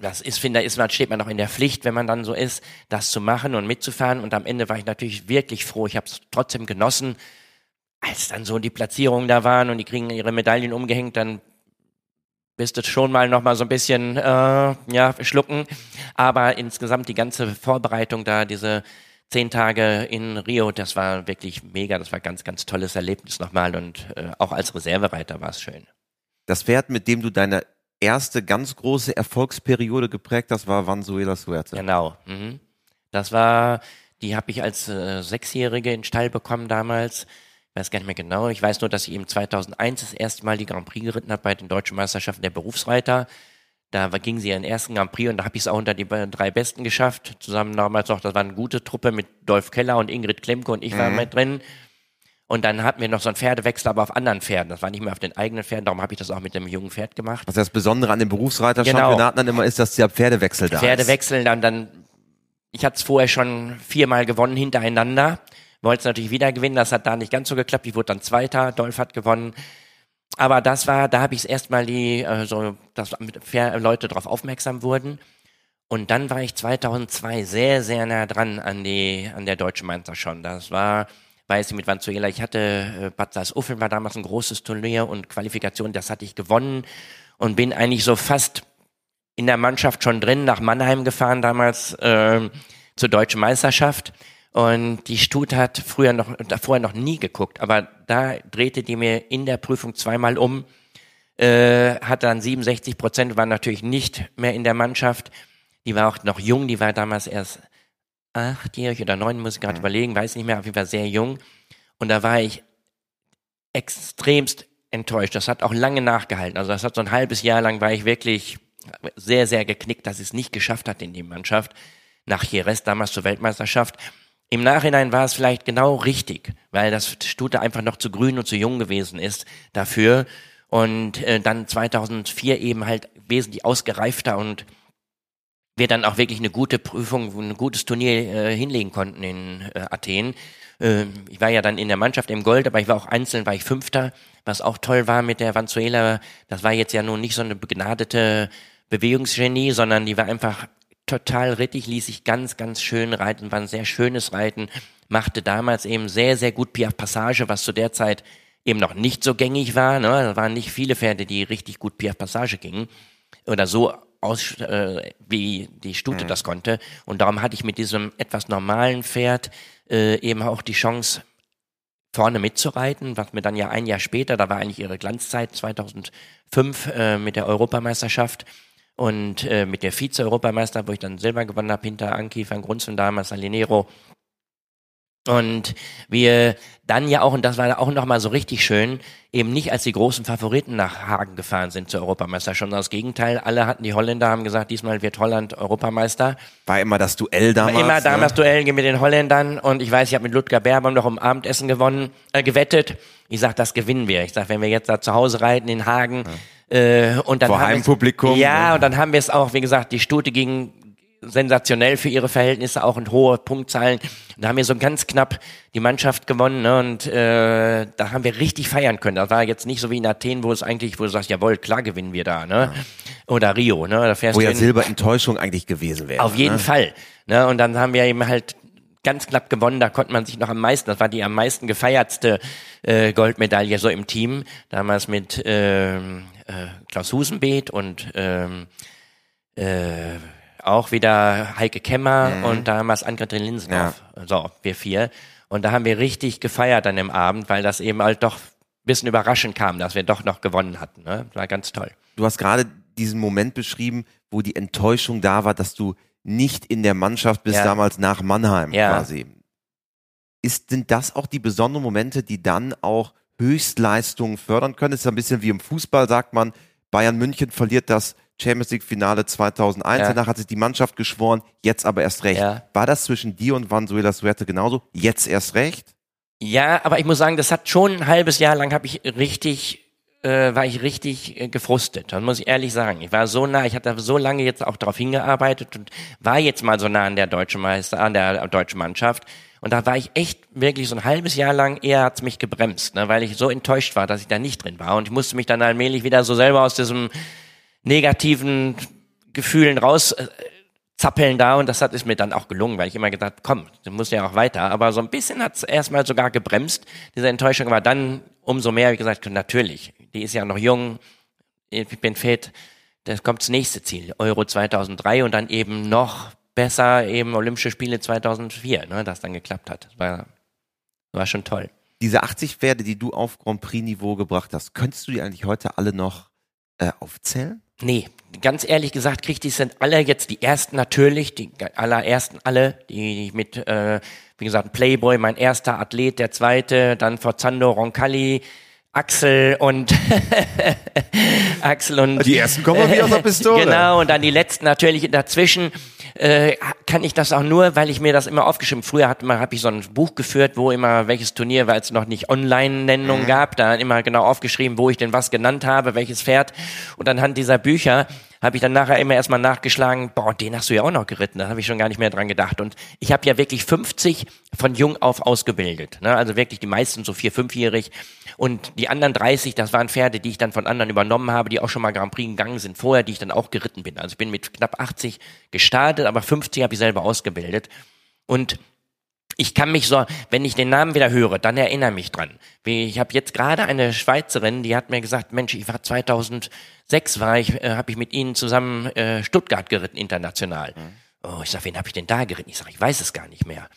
Das ist, finde ich, man steht man noch in der Pflicht, wenn man dann so ist, das zu machen und mitzufahren. Und am Ende war ich natürlich wirklich froh. Ich habe es trotzdem genossen. Als dann so die Platzierungen da waren und die kriegen ihre Medaillen umgehängt, dann bist du schon mal noch mal so ein bisschen äh, ja schlucken. Aber insgesamt die ganze Vorbereitung da, diese zehn Tage in Rio, das war wirklich mega. Das war ganz, ganz tolles Erlebnis nochmal und äh, auch als Reservereiter war es schön. Das Pferd, mit dem du deine erste ganz große Erfolgsperiode geprägt hast, war Vanzuela Suerte. Genau. Mhm. Das war, die habe ich als äh, Sechsjährige in den Stall bekommen damals. weiß gar nicht mehr genau. Ich weiß nur, dass ich eben 2001 das erste Mal die Grand Prix geritten habe bei den deutschen Meisterschaften der Berufsreiter. Da ging sie ihren ersten Grand Prix und da habe ich es auch unter die drei Besten geschafft. Zusammen damals noch, das war eine gute Truppe mit Dolph Keller und Ingrid Klemke und ich mhm. war mit drin. Und dann hatten wir noch so einen Pferdewechsel, aber auf anderen Pferden. Das war nicht mehr auf den eigenen Pferden, darum habe ich das auch mit dem jungen Pferd gemacht. Was das Besondere an dem Berufsreiterchampionaten genau. dann immer ist, dass der Pferdewechsel da Pferdewechsel, ist. dann, dann, ich hatte es vorher schon viermal gewonnen hintereinander. Wollte es natürlich wieder gewinnen, das hat da nicht ganz so geklappt. Ich wurde dann Zweiter, Dolph hat gewonnen. Aber das war, da habe ich es erstmal die, äh, so, dass Leute darauf aufmerksam wurden. Und dann war ich 2002 sehr, sehr nah dran an die, an der deutschen Meisterschaft schon. Das war, weiß ich mit Vanzuela, ich hatte, äh, Bad Salzuflen war damals ein großes Turnier und Qualifikation, das hatte ich gewonnen und bin eigentlich so fast in der Mannschaft schon drin, nach Mannheim gefahren damals äh, zur deutschen Meisterschaft. Und die Stut hat früher noch, vorher noch nie geguckt, aber da drehte die mir in der Prüfung zweimal um, äh, hat dann 67 Prozent, war natürlich nicht mehr in der Mannschaft. Die war auch noch jung, die war damals erst achtjährig oder neun, muss ich gerade mhm. überlegen, weiß nicht mehr, auf jeden Fall sehr jung. Und da war ich extremst enttäuscht. Das hat auch lange nachgehalten. Also das hat so ein halbes Jahr lang war ich wirklich sehr, sehr geknickt, dass es nicht geschafft hat in die Mannschaft. Nach Jerez damals zur Weltmeisterschaft. Im Nachhinein war es vielleicht genau richtig, weil das Stute einfach noch zu grün und zu jung gewesen ist dafür. Und äh, dann 2004 eben halt wesentlich ausgereifter und wir dann auch wirklich eine gute Prüfung, ein gutes Turnier äh, hinlegen konnten in äh, Athen. Äh, ich war ja dann in der Mannschaft im Gold, aber ich war auch einzeln, war ich Fünfter, was auch toll war mit der Vanzuela. Das war jetzt ja nun nicht so eine begnadete Bewegungsgenie, sondern die war einfach total rittig, ließ sich ganz, ganz schön reiten, war ein sehr schönes Reiten, machte damals eben sehr, sehr gut Piaf Passage, was zu der Zeit eben noch nicht so gängig war. Ne? Da waren nicht viele Pferde, die richtig gut Piaf Passage gingen oder so aus, äh, wie die Stute mhm. das konnte. Und darum hatte ich mit diesem etwas normalen Pferd äh, eben auch die Chance, vorne mitzureiten, was mir dann ja ein Jahr später, da war eigentlich ihre Glanzzeit 2005 äh, mit der Europameisterschaft und äh, mit der Vize-Europameister, wo ich dann Silber gewonnen habe, hinter Anki van Grunzen damals, Alinero und wir dann ja auch, und das war auch nochmal so richtig schön, eben nicht als die großen Favoriten nach Hagen gefahren sind zur Europameisterschaft, sondern das Gegenteil. Alle hatten die Holländer, haben gesagt, diesmal wird Holland Europameister. War immer das Duell damals. War immer damals ne? Duell mit den Holländern. Und ich weiß, ich habe mit Ludger Berbaum noch um Abendessen gewonnen, äh, gewettet. Ich sag, das gewinnen wir. Ich sag, wenn wir jetzt da zu Hause reiten in Hagen, ja. äh, und dann Vor Heimpublikum. Ja, ne? und dann haben wir es auch, wie gesagt, die Stute ging sensationell für ihre Verhältnisse, auch in hohe Punktzahlen. Da haben wir so ganz knapp die Mannschaft gewonnen ne? und äh, da haben wir richtig feiern können. Das war jetzt nicht so wie in Athen, wo es eigentlich, wo du sagst, jawohl, klar gewinnen wir da. Ne? Oder Rio. Ne? Da fährst wo ja Silberenttäuschung eigentlich gewesen wäre. Auf jeden ne? Fall. Ne? Und dann haben wir eben halt ganz knapp gewonnen, da konnte man sich noch am meisten, das war die am meisten gefeiertste äh, Goldmedaille so im Team, damals mit ähm, äh, Klaus Husenbeet und ähm, äh, auch wieder Heike Kemmer mhm. und damals Ann-Kathrin Linsenhoff. Ja. So, wir vier. Und da haben wir richtig gefeiert an dem Abend, weil das eben halt doch ein bisschen überraschend kam, dass wir doch noch gewonnen hatten. Ne? War ganz toll. Du hast gerade diesen Moment beschrieben, wo die Enttäuschung da war, dass du nicht in der Mannschaft bist, ja. damals nach Mannheim ja. quasi. Ist, sind das auch die besonderen Momente, die dann auch Höchstleistungen fördern können? Es ist ein bisschen wie im Fußball, sagt man, Bayern München verliert das Champions League Finale 2001. Ja. Danach hat sich die Mannschaft geschworen, jetzt aber erst recht. Ja. War das zwischen dir und Vanzuela Suerte genauso? Jetzt erst recht? Ja, aber ich muss sagen, das hat schon ein halbes Jahr lang habe ich richtig äh, war ich richtig äh, gefrustet. Das muss ich ehrlich sagen. Ich war so nah, ich hatte so lange jetzt auch darauf hingearbeitet und war jetzt mal so nah an der deutschen Meister, an der deutschen Mannschaft. Und da war ich echt wirklich so ein halbes Jahr lang eher hat's mich gebremst, ne, weil ich so enttäuscht war, dass ich da nicht drin war. Und ich musste mich dann allmählich wieder so selber aus diesem negativen Gefühlen raus äh, da und das hat es mir dann auch gelungen, weil ich immer gedacht, komm, du musst ja auch weiter. Aber so ein bisschen hat es erstmal sogar gebremst. Diese Enttäuschung war dann umso mehr, wie gesagt, natürlich, die ist ja noch jung, ich bin fit, das kommt das nächste Ziel, Euro 2003 und dann eben noch besser eben Olympische Spiele 2004, ne, das dann geklappt hat. War, war schon toll. Diese 80 Pferde, die du auf Grand Prix Niveau gebracht hast, könntest du die eigentlich heute alle noch äh, aufzählen? Nee, ganz ehrlich gesagt, kriegt die sind alle jetzt die ersten natürlich, die allerersten alle, die mit, äh, wie gesagt, Playboy, mein erster Athlet, der zweite, dann Forzando Roncalli, Axel und Axel und die ersten kommen wie aus der Pistole. Genau und dann die letzten natürlich dazwischen äh, kann ich das auch nur, weil ich mir das immer aufgeschrieben. Früher hat man habe ich so ein Buch geführt, wo immer welches Turnier, weil es noch nicht Online-Nennung mhm. gab, da immer genau aufgeschrieben, wo ich denn was genannt habe, welches Pferd und anhand dieser Bücher habe ich dann nachher immer erstmal nachgeschlagen, boah, den hast du ja auch noch geritten, da habe ich schon gar nicht mehr dran gedacht. Und ich habe ja wirklich 50 von jung auf ausgebildet. Ne? Also wirklich die meisten so vier, fünfjährig. Und die anderen 30, das waren Pferde, die ich dann von anderen übernommen habe, die auch schon mal Grand Prix gegangen sind vorher, die ich dann auch geritten bin. Also ich bin mit knapp 80 gestartet, aber 50 habe ich selber ausgebildet. Und ich kann mich so, wenn ich den Namen wieder höre, dann erinnere mich dran. Ich habe jetzt gerade eine Schweizerin, die hat mir gesagt, Mensch, ich war 2006 war ich, äh, habe ich mit Ihnen zusammen äh, Stuttgart geritten international. Mhm. Oh, ich sag, wen habe ich denn da geritten? Ich sag, ich weiß es gar nicht mehr.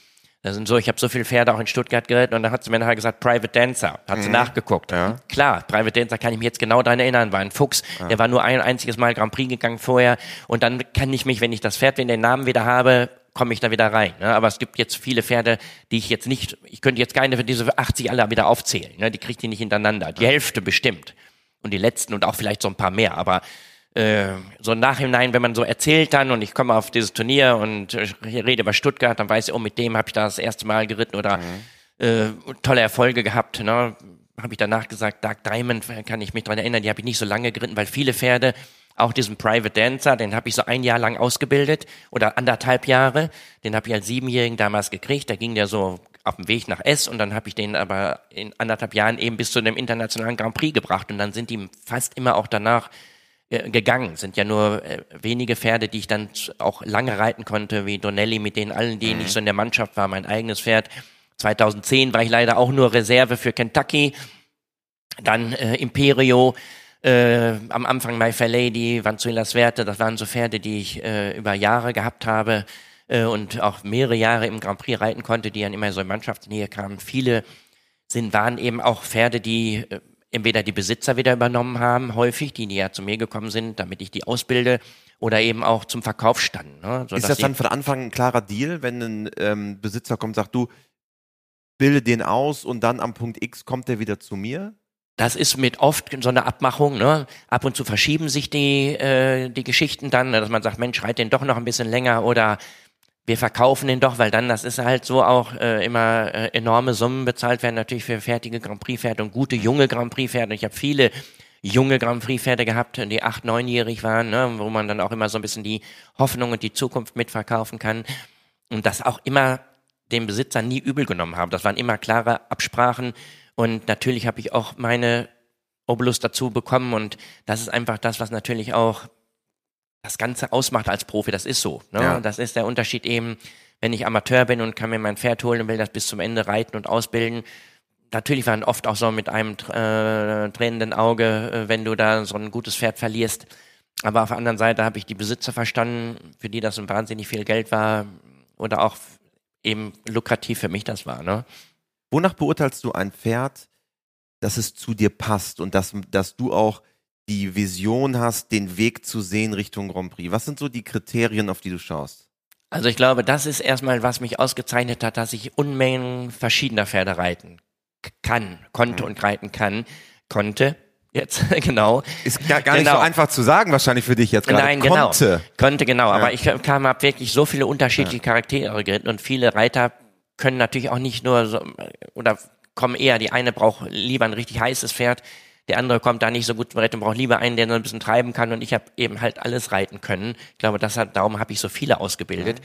Das sind so, ich habe so viele Pferde auch in Stuttgart geritten und dann hat sie mir nachher gesagt, Private Dancer. Hat mhm. sie nachgeguckt. Ja. Klar, Private Dancer kann ich mich jetzt genau daran erinnern, war ein Fuchs, ja. der war nur ein einziges Mal Grand Prix gegangen vorher und dann kann ich mich, wenn ich das Pferd, wenn den Namen wieder habe, komme ich da wieder rein. Ne? Aber es gibt jetzt viele Pferde, die ich jetzt nicht, ich könnte jetzt keine für diese 80 alle wieder aufzählen. Ne? Die kriegt die nicht hintereinander. Die Hälfte bestimmt. Und die letzten und auch vielleicht so ein paar mehr. Aber äh, so im Nachhinein, wenn man so erzählt dann und ich komme auf dieses Turnier und äh, rede über Stuttgart, dann weiß ich, oh, mit dem habe ich da das erste Mal geritten oder mhm. äh, tolle Erfolge gehabt. Ne? Habe ich danach gesagt, Dark Diamond kann ich mich dran erinnern, die habe ich nicht so lange geritten, weil viele Pferde auch diesen Private Dancer, den habe ich so ein Jahr lang ausgebildet oder anderthalb Jahre. Den habe ich als Siebenjährigen damals gekriegt. Da ging der so auf dem Weg nach S und dann habe ich den aber in anderthalb Jahren eben bis zu einem internationalen Grand Prix gebracht und dann sind die fast immer auch danach äh, gegangen. Sind ja nur äh, wenige Pferde, die ich dann auch lange reiten konnte, wie Donnelly, mit denen allen, die mhm. nicht so in der Mannschaft war, mein eigenes Pferd. 2010 war ich leider auch nur Reserve für Kentucky. Dann äh, Imperio, äh, am Anfang My Fair Lady, Vanzuelas Werte, das waren so Pferde, die ich äh, über Jahre gehabt habe äh, und auch mehrere Jahre im Grand Prix reiten konnte, die dann immer so in Mannschaftsnähe kamen. Viele sind, waren eben auch Pferde, die äh, entweder die Besitzer wieder übernommen haben, häufig, die, die ja zu mir gekommen sind, damit ich die ausbilde, oder eben auch zum Verkauf standen. Ne? So, ist das dann von Anfang ein klarer Deal, wenn ein ähm, Besitzer kommt und sagt, du, bilde den aus und dann am Punkt X kommt er wieder zu mir? Das ist mit oft so einer Abmachung, ne? Ab und zu verschieben sich die, äh, die Geschichten dann, dass man sagt, Mensch, reit den doch noch ein bisschen länger oder wir verkaufen den doch, weil dann, das ist halt so auch äh, immer äh, enorme Summen bezahlt werden, natürlich für fertige Grand Prix-Pferde und gute junge Grand Prix-Pferde. Ich habe viele junge Grand Prix-Pferde gehabt, die acht, neunjährig waren, ne? wo man dann auch immer so ein bisschen die Hoffnung und die Zukunft mitverkaufen kann. Und das auch immer dem Besitzer nie übel genommen haben. Das waren immer klare Absprachen und natürlich habe ich auch meine Obolus dazu bekommen und das ist einfach das, was natürlich auch das Ganze ausmacht als Profi. Das ist so. Ne? Ja. Das ist der Unterschied eben, wenn ich Amateur bin und kann mir mein Pferd holen und will das bis zum Ende reiten und ausbilden. Natürlich waren oft auch so mit einem äh, tränenden Auge, äh, wenn du da so ein gutes Pferd verlierst. Aber auf der anderen Seite habe ich die Besitzer verstanden, für die das ein wahnsinnig viel Geld war oder auch eben lukrativ für mich das war. Ne? Wonach beurteilst du ein Pferd, dass es zu dir passt und dass, dass du auch die Vision hast, den Weg zu sehen Richtung Grand Prix? Was sind so die Kriterien, auf die du schaust? Also ich glaube, das ist erstmal, was mich ausgezeichnet hat, dass ich Unmengen verschiedener Pferde reiten kann, konnte mhm. und reiten kann, konnte. Jetzt, genau. Ist gar, gar genau. nicht so einfach zu sagen, wahrscheinlich für dich jetzt gerade. Nein, genau. Konnte. Konnte, genau. Ja. Aber ich kam, ab wirklich so viele unterschiedliche ja. Charaktere geritten und viele Reiter können natürlich auch nicht nur so, oder kommen eher, die eine braucht lieber ein richtig heißes Pferd, der andere kommt da nicht so gut reiten und braucht lieber einen, der nur ein bisschen treiben kann und ich habe eben halt alles reiten können. Ich glaube, das hat, darum habe ich so viele ausgebildet.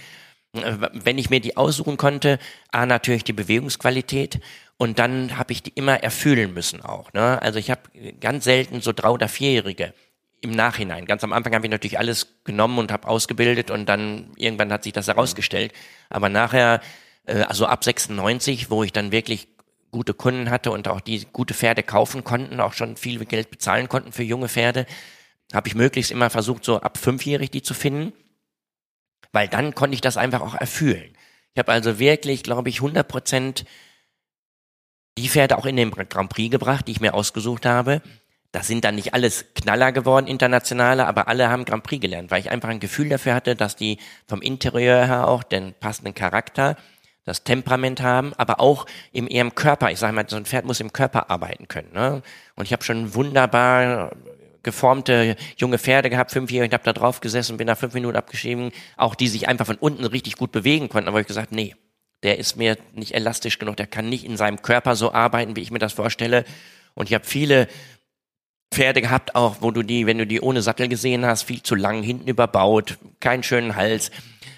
Mhm. Wenn ich mir die aussuchen konnte, A, natürlich die Bewegungsqualität und dann habe ich die immer erfüllen müssen auch. Ne? Also ich habe ganz selten so drei- oder vierjährige im Nachhinein. Ganz am Anfang habe ich natürlich alles genommen und habe ausgebildet und dann irgendwann hat sich das herausgestellt. Aber nachher äh, also ab 96, wo ich dann wirklich gute Kunden hatte und auch die gute Pferde kaufen konnten, auch schon viel Geld bezahlen konnten für junge Pferde, habe ich möglichst immer versucht, so ab fünfjährig die zu finden, weil dann konnte ich das einfach auch erfüllen. Ich habe also wirklich, glaube ich, 100 Prozent die Pferde auch in den Grand Prix gebracht, die ich mir ausgesucht habe. das sind dann nicht alles Knaller geworden, internationale, aber alle haben Grand Prix gelernt, weil ich einfach ein Gefühl dafür hatte, dass die vom Interieur her auch den passenden Charakter, das Temperament haben, aber auch im ihrem Körper. Ich sage mal, so ein Pferd muss im Körper arbeiten können. Ne? Und ich habe schon wunderbar geformte junge Pferde gehabt, fünfjährige, ich habe da drauf gesessen, bin da fünf Minuten abgeschrieben, auch die sich einfach von unten richtig gut bewegen konnten, aber ich gesagt, nee, der ist mir nicht elastisch genug, der kann nicht in seinem Körper so arbeiten, wie ich mir das vorstelle. Und ich habe viele Pferde gehabt, auch wo du die, wenn du die ohne Sattel gesehen hast, viel zu lang, hinten überbaut, keinen schönen Hals,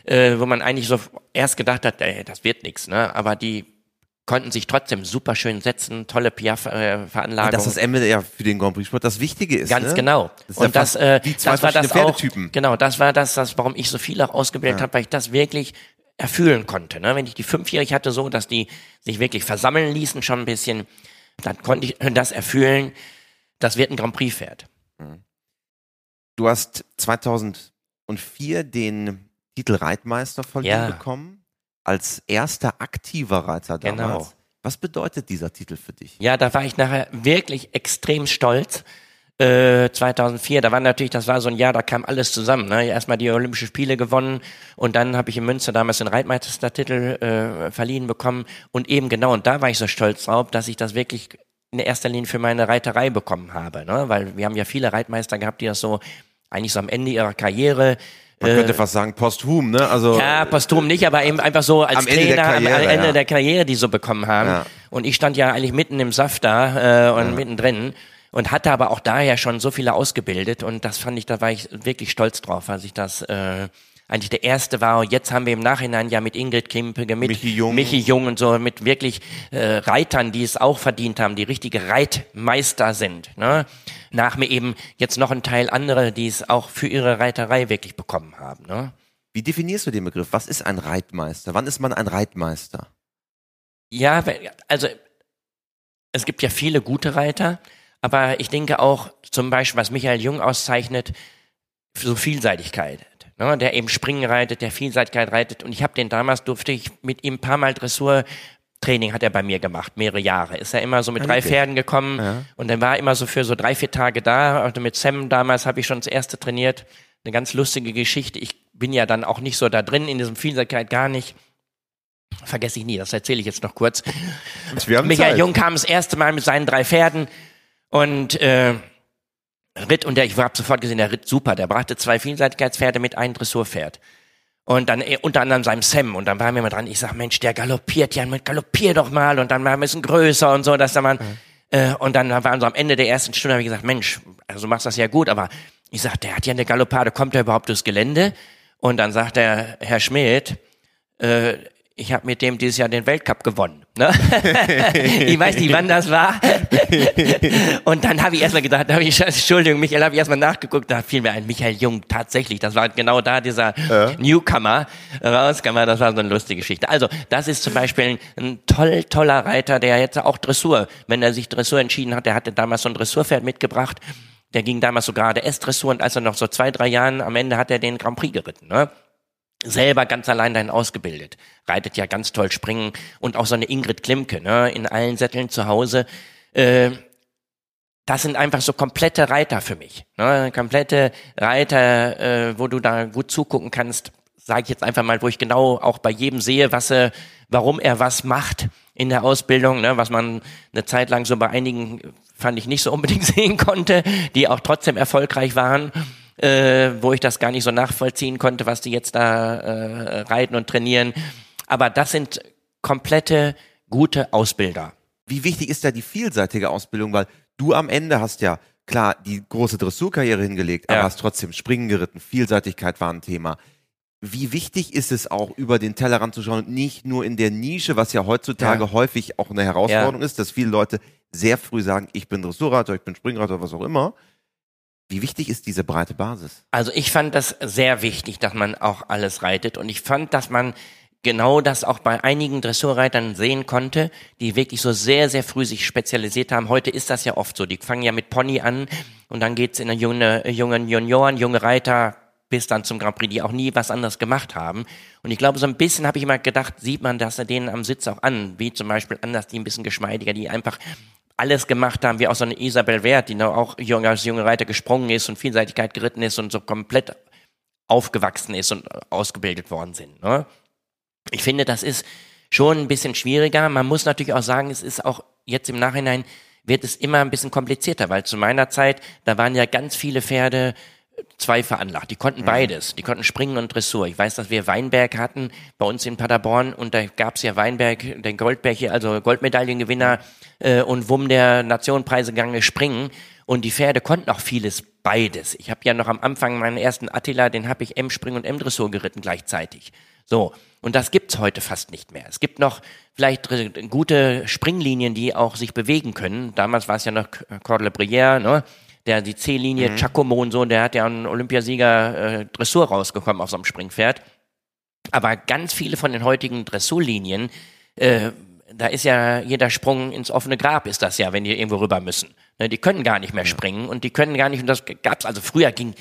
äh, wo man eigentlich so erst gedacht hat, ey, das wird nichts, ne? Aber die konnten sich trotzdem super schön setzen, tolle Piaf-Veranlagung. Dass das Ende ja für den Grand Prix Sport das Wichtige ist. Ganz ne? genau. Das und das, äh, das war das auch, genau, das war das, das, warum ich so viel auch ausgebildet Ja. habe, weil ich das wirklich erfüllen konnte. Ne? Wenn ich die fünfjährig hatte, so, dass die sich wirklich versammeln ließen, schon ein bisschen, dann konnte ich das erfüllen. Das wird ein Grand Prix-Pferd. Du hast 2004 den Titel Reitmeister verliehen Ja. bekommen. Als erster aktiver Reiter damals. Genau. Was bedeutet dieser Titel für dich? Ja, da war ich nachher wirklich extrem stolz. Äh, 2004, da war natürlich, das war so ein Jahr, da kam alles zusammen. Ne? Erstmal die Olympischen Spiele gewonnen und dann habe ich in Münster damals den Reitmeistertitel äh, verliehen bekommen und eben genau, und da war ich so stolz drauf, dass ich das wirklich in erster Linie für meine Reiterei bekommen habe. Ne? Weil wir haben ja viele Reitmeister gehabt, die das so eigentlich so am Ende ihrer Karriere Man könnte fast sagen posthum, ne? Also Äh, ja, posthum nicht, aber eben einfach so als Am Ende der Trainer Karriere, am Ende ja. der Karriere, die so bekommen haben. Ja. Und ich stand ja eigentlich mitten im Saft da äh, und mittendrin und hatte aber auch daher schon so viele ausgebildet und das fand ich, da war ich wirklich stolz drauf, als ich das äh, eigentlich der erste war. Und jetzt haben wir im Nachhinein ja mit Ingrid Kimpege, mit Michi Jung. Michi Jung und so, mit wirklich äh, Reitern, die es auch verdient haben, die richtige Reitmeister sind. Ne? Nach mir eben jetzt noch ein Teil andere, die es auch für ihre Reiterei wirklich bekommen haben. Ne? wie definierst du den Begriff? Was ist ein Reitmeister? Wann ist man ein Reitmeister? Ja, also es gibt ja viele gute Reiter, aber ich denke auch zum Beispiel, was Michael Jung auszeichnet, so Vielseitigkeit. Ne, der eben Springen reitet, der Vielseitigkeit reitet. Und ich habe den damals, durfte ich mit ihm ein paar Mal Dressurtraining hat er bei mir gemacht, mehrere Jahre. Ist er immer so mit Ja, drei wirklich? Pferden gekommen und dann war er immer so für so drei, vier Tage da. Und mit Sam damals habe ich schon das erste trainiert. Eine ganz lustige Geschichte. Ich bin ja dann auch nicht so da drin in diesem Vielseitigkeit, gar nicht. Vergesse ich nie, das erzähle ich jetzt noch kurz. Michael Zeit. Jung kam das erste Mal mit seinen drei Pferden und äh, ritt und der, ich habe sofort gesehen, der ritt super. Der brachte zwei Vielseitigkeitspferde mit einem Dressurpferd. Und dann äh, unter anderem seinem Sam. Und dann waren wir mal dran, ich sag, Mensch, der galoppiert ja, galoppier doch mal. Und dann war er ein bisschen größer und so, dass da man, äh, und dann waren so am Ende der ersten Stunde, habe ich gesagt, Mensch, also du machst das ja gut, aber ich sag, der hat ja eine Galoppade, kommt er überhaupt durchs Gelände? Und dann sagt der Herr Schmidt, äh, ich habe mit dem dieses Jahr den Weltcup gewonnen. Ne? ich weiß nicht, wann das war. und dann habe ich erstmal gedacht, hab ich, Entschuldigung, Michael, habe ich erstmal nachgeguckt, da fiel mir ein Michael Jung, tatsächlich, das war genau da dieser Newcomer rauskam, das war so eine lustige Geschichte. Also, das ist zum Beispiel ein, ein toll, toller Reiter, der jetzt auch Dressur, wenn er sich Dressur entschieden hat, der hatte damals so ein Dressurpferd mitgebracht, der ging damals so gerade S-Dressur und als er noch so zwei, drei Jahren am Ende hat er den Grand Prix geritten. Ne? Selber ganz allein dahin ausgebildet. Reitet ja ganz toll springen und auch so eine Ingrid Klimke, ne, in allen Sätteln zu Hause. Äh, das sind einfach so komplette Reiter für mich. Ne? Komplette Reiter, äh, wo du da gut zugucken kannst, sage ich jetzt einfach mal, wo ich genau auch bei jedem sehe, was er, warum er was macht in der Ausbildung, ne? was man eine Zeit lang so bei einigen fand ich nicht so unbedingt sehen konnte, die auch trotzdem erfolgreich waren äh, wo ich das gar nicht so nachvollziehen konnte, was die jetzt da äh, reiten und trainieren. Aber das sind komplette gute Ausbilder. Wie wichtig ist da die vielseitige Ausbildung? Weil du am Ende hast ja, klar, die große Dressurkarriere hingelegt, aber Ja. hast trotzdem Springen geritten. Vielseitigkeit war ein Thema. Wie wichtig ist es auch, über den Tellerrand zu schauen und nicht nur in der Nische, was ja heutzutage Ja. häufig auch eine Herausforderung ist, dass viele Leute sehr früh sagen, ich bin Dressurreiter, ich bin Springreiter, was auch immer. Wie wichtig ist diese breite Basis? Also ich fand das sehr wichtig, dass man auch alles reitet und ich fand, dass man genau das auch bei einigen Dressurreitern sehen konnte, die wirklich so sehr, sehr früh sich spezialisiert haben. Heute ist das ja oft so. Die fangen ja mit Pony an und dann geht's in eine junge, jungen Junioren, junge Reiter bis dann zum Grand Prix, die auch nie was anderes gemacht haben. Und ich glaube, so ein bisschen habe ich immer gedacht, sieht man das denen am Sitz auch an, wie zum Beispiel anders, die ein bisschen geschmeidiger, die einfach alles gemacht haben, wie auch so eine Isabel Wert, die noch auch jung, als junge Reiter gesprungen ist und Vielseitigkeit geritten ist und so komplett aufgewachsen ist und ausgebildet worden sind. Ne? Ich finde, das ist schon ein bisschen schwieriger. Man muss natürlich auch sagen, es ist auch jetzt im Nachhinein wird es immer ein bisschen komplizierter, weil zu meiner Zeit, da waren ja ganz viele Pferde zwei veranlagt. Die konnten mhm. beides. Die konnten springen und Dressur. Ich weiß, dass wir Weinberg hatten bei uns in Paderborn und da gab's ja Weinberg, den Goldberg hier, also Goldmedaillengewinner äh, und Wumm der Nationenpreise gegangen springen. Und die Pferde konnten auch vieles beides. Ich habe ja noch am Anfang meinen ersten Attila, den habe ich M-Spring und M-Dressur geritten gleichzeitig. So, und das gibt's heute fast nicht mehr. Es gibt noch vielleicht gute Springlinien, die auch sich bewegen können. Damals war es ja noch Cordle Brière, ne? Der die C-Linie, mhm. Giacomo und so, der hat ja einen Olympiasieger äh, Dressur rausgekommen auf so einem Springpferd. Aber ganz viele von den heutigen Dressurlinien, äh, da ist ja jeder Sprung ins offene Grab ist das ja, wenn die irgendwo rüber müssen. Ne, die können gar nicht mehr springen und die können gar nicht, und das gab's, also früher ging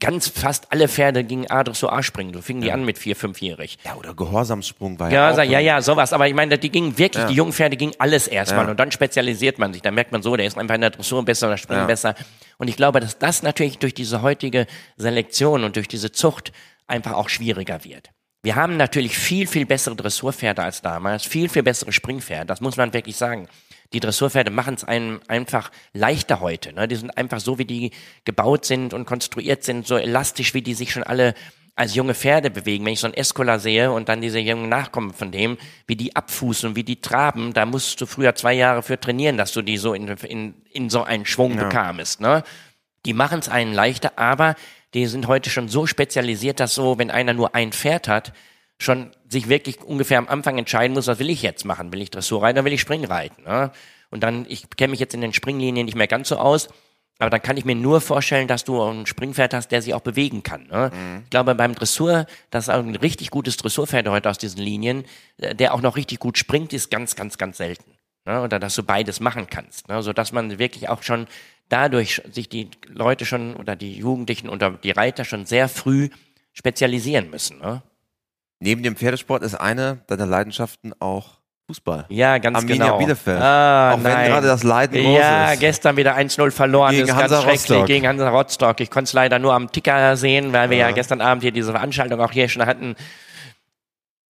ganz fast alle Pferde gingen A Dressur A springen, so fingen die an mit vier, fünfjährig. Ja, oder Gehorsamssprung war ja Ja, ja, ja, sowas, aber ich meine, die gingen wirklich, ja. die jungen Pferde gingen alles erstmal ja. und dann spezialisiert man sich, dann merkt man so, der ist einfach in der Dressur besser oder springen besser. Und ich glaube, dass das natürlich durch diese heutige Selektion und durch diese Zucht einfach auch schwieriger wird. Wir haben natürlich viel, viel bessere Dressurpferde als damals, viel, viel bessere Springpferde, das muss man wirklich sagen. Die Dressurpferde machen es einem einfach leichter heute. Ne? Die sind einfach so, wie die gebaut sind und konstruiert sind, so elastisch, wie die sich schon alle als junge Pferde bewegen. Wenn ich so einen Escola sehe und dann diese jungen Nachkommen von dem, wie die abfußen und wie die traben, da musst du früher zwei Jahre für trainieren, dass du die so in, in, in so einen Schwung ja. bekamest. Ne? Die machen es einen leichter, aber die sind heute schon so spezialisiert, dass so, wenn einer nur ein Pferd hat, schon sich wirklich ungefähr am Anfang entscheiden muss, was will ich jetzt machen? Will ich Dressur reiten oder will ich Springreiten? Ne? Und dann, ich kenne mich jetzt in den Springlinien nicht mehr ganz so aus, aber dann kann ich mir nur vorstellen, dass du ein Springpferd hast, der sich auch bewegen kann. Ne? Mhm. Ich glaube, beim Dressur, das ist ein richtig gutes Dressurpferd heute aus diesen Linien, äh, der auch noch richtig gut springt, ist ganz, ganz, ganz selten. Ne? Oder dass du beides machen kannst. Ne? Sodass man wirklich auch schon dadurch sich die Leute schon oder die Jugendlichen oder die Reiter schon sehr früh spezialisieren müssen. Ne? Neben dem Pferdesport ist eine deiner Leidenschaften auch Fußball. Ja, ganz Arminia genau. Bielefeld. Ah, auch nein. wenn gerade das Leiden groß ja, ist. gestern wieder 1-0 verloren. Gegen das ist Hansa ganz schrecklich Rostock. gegen Hansa Rostock. Ich konnte es leider nur am Ticker sehen, weil wir ja. ja gestern Abend hier diese Veranstaltung auch hier schon hatten.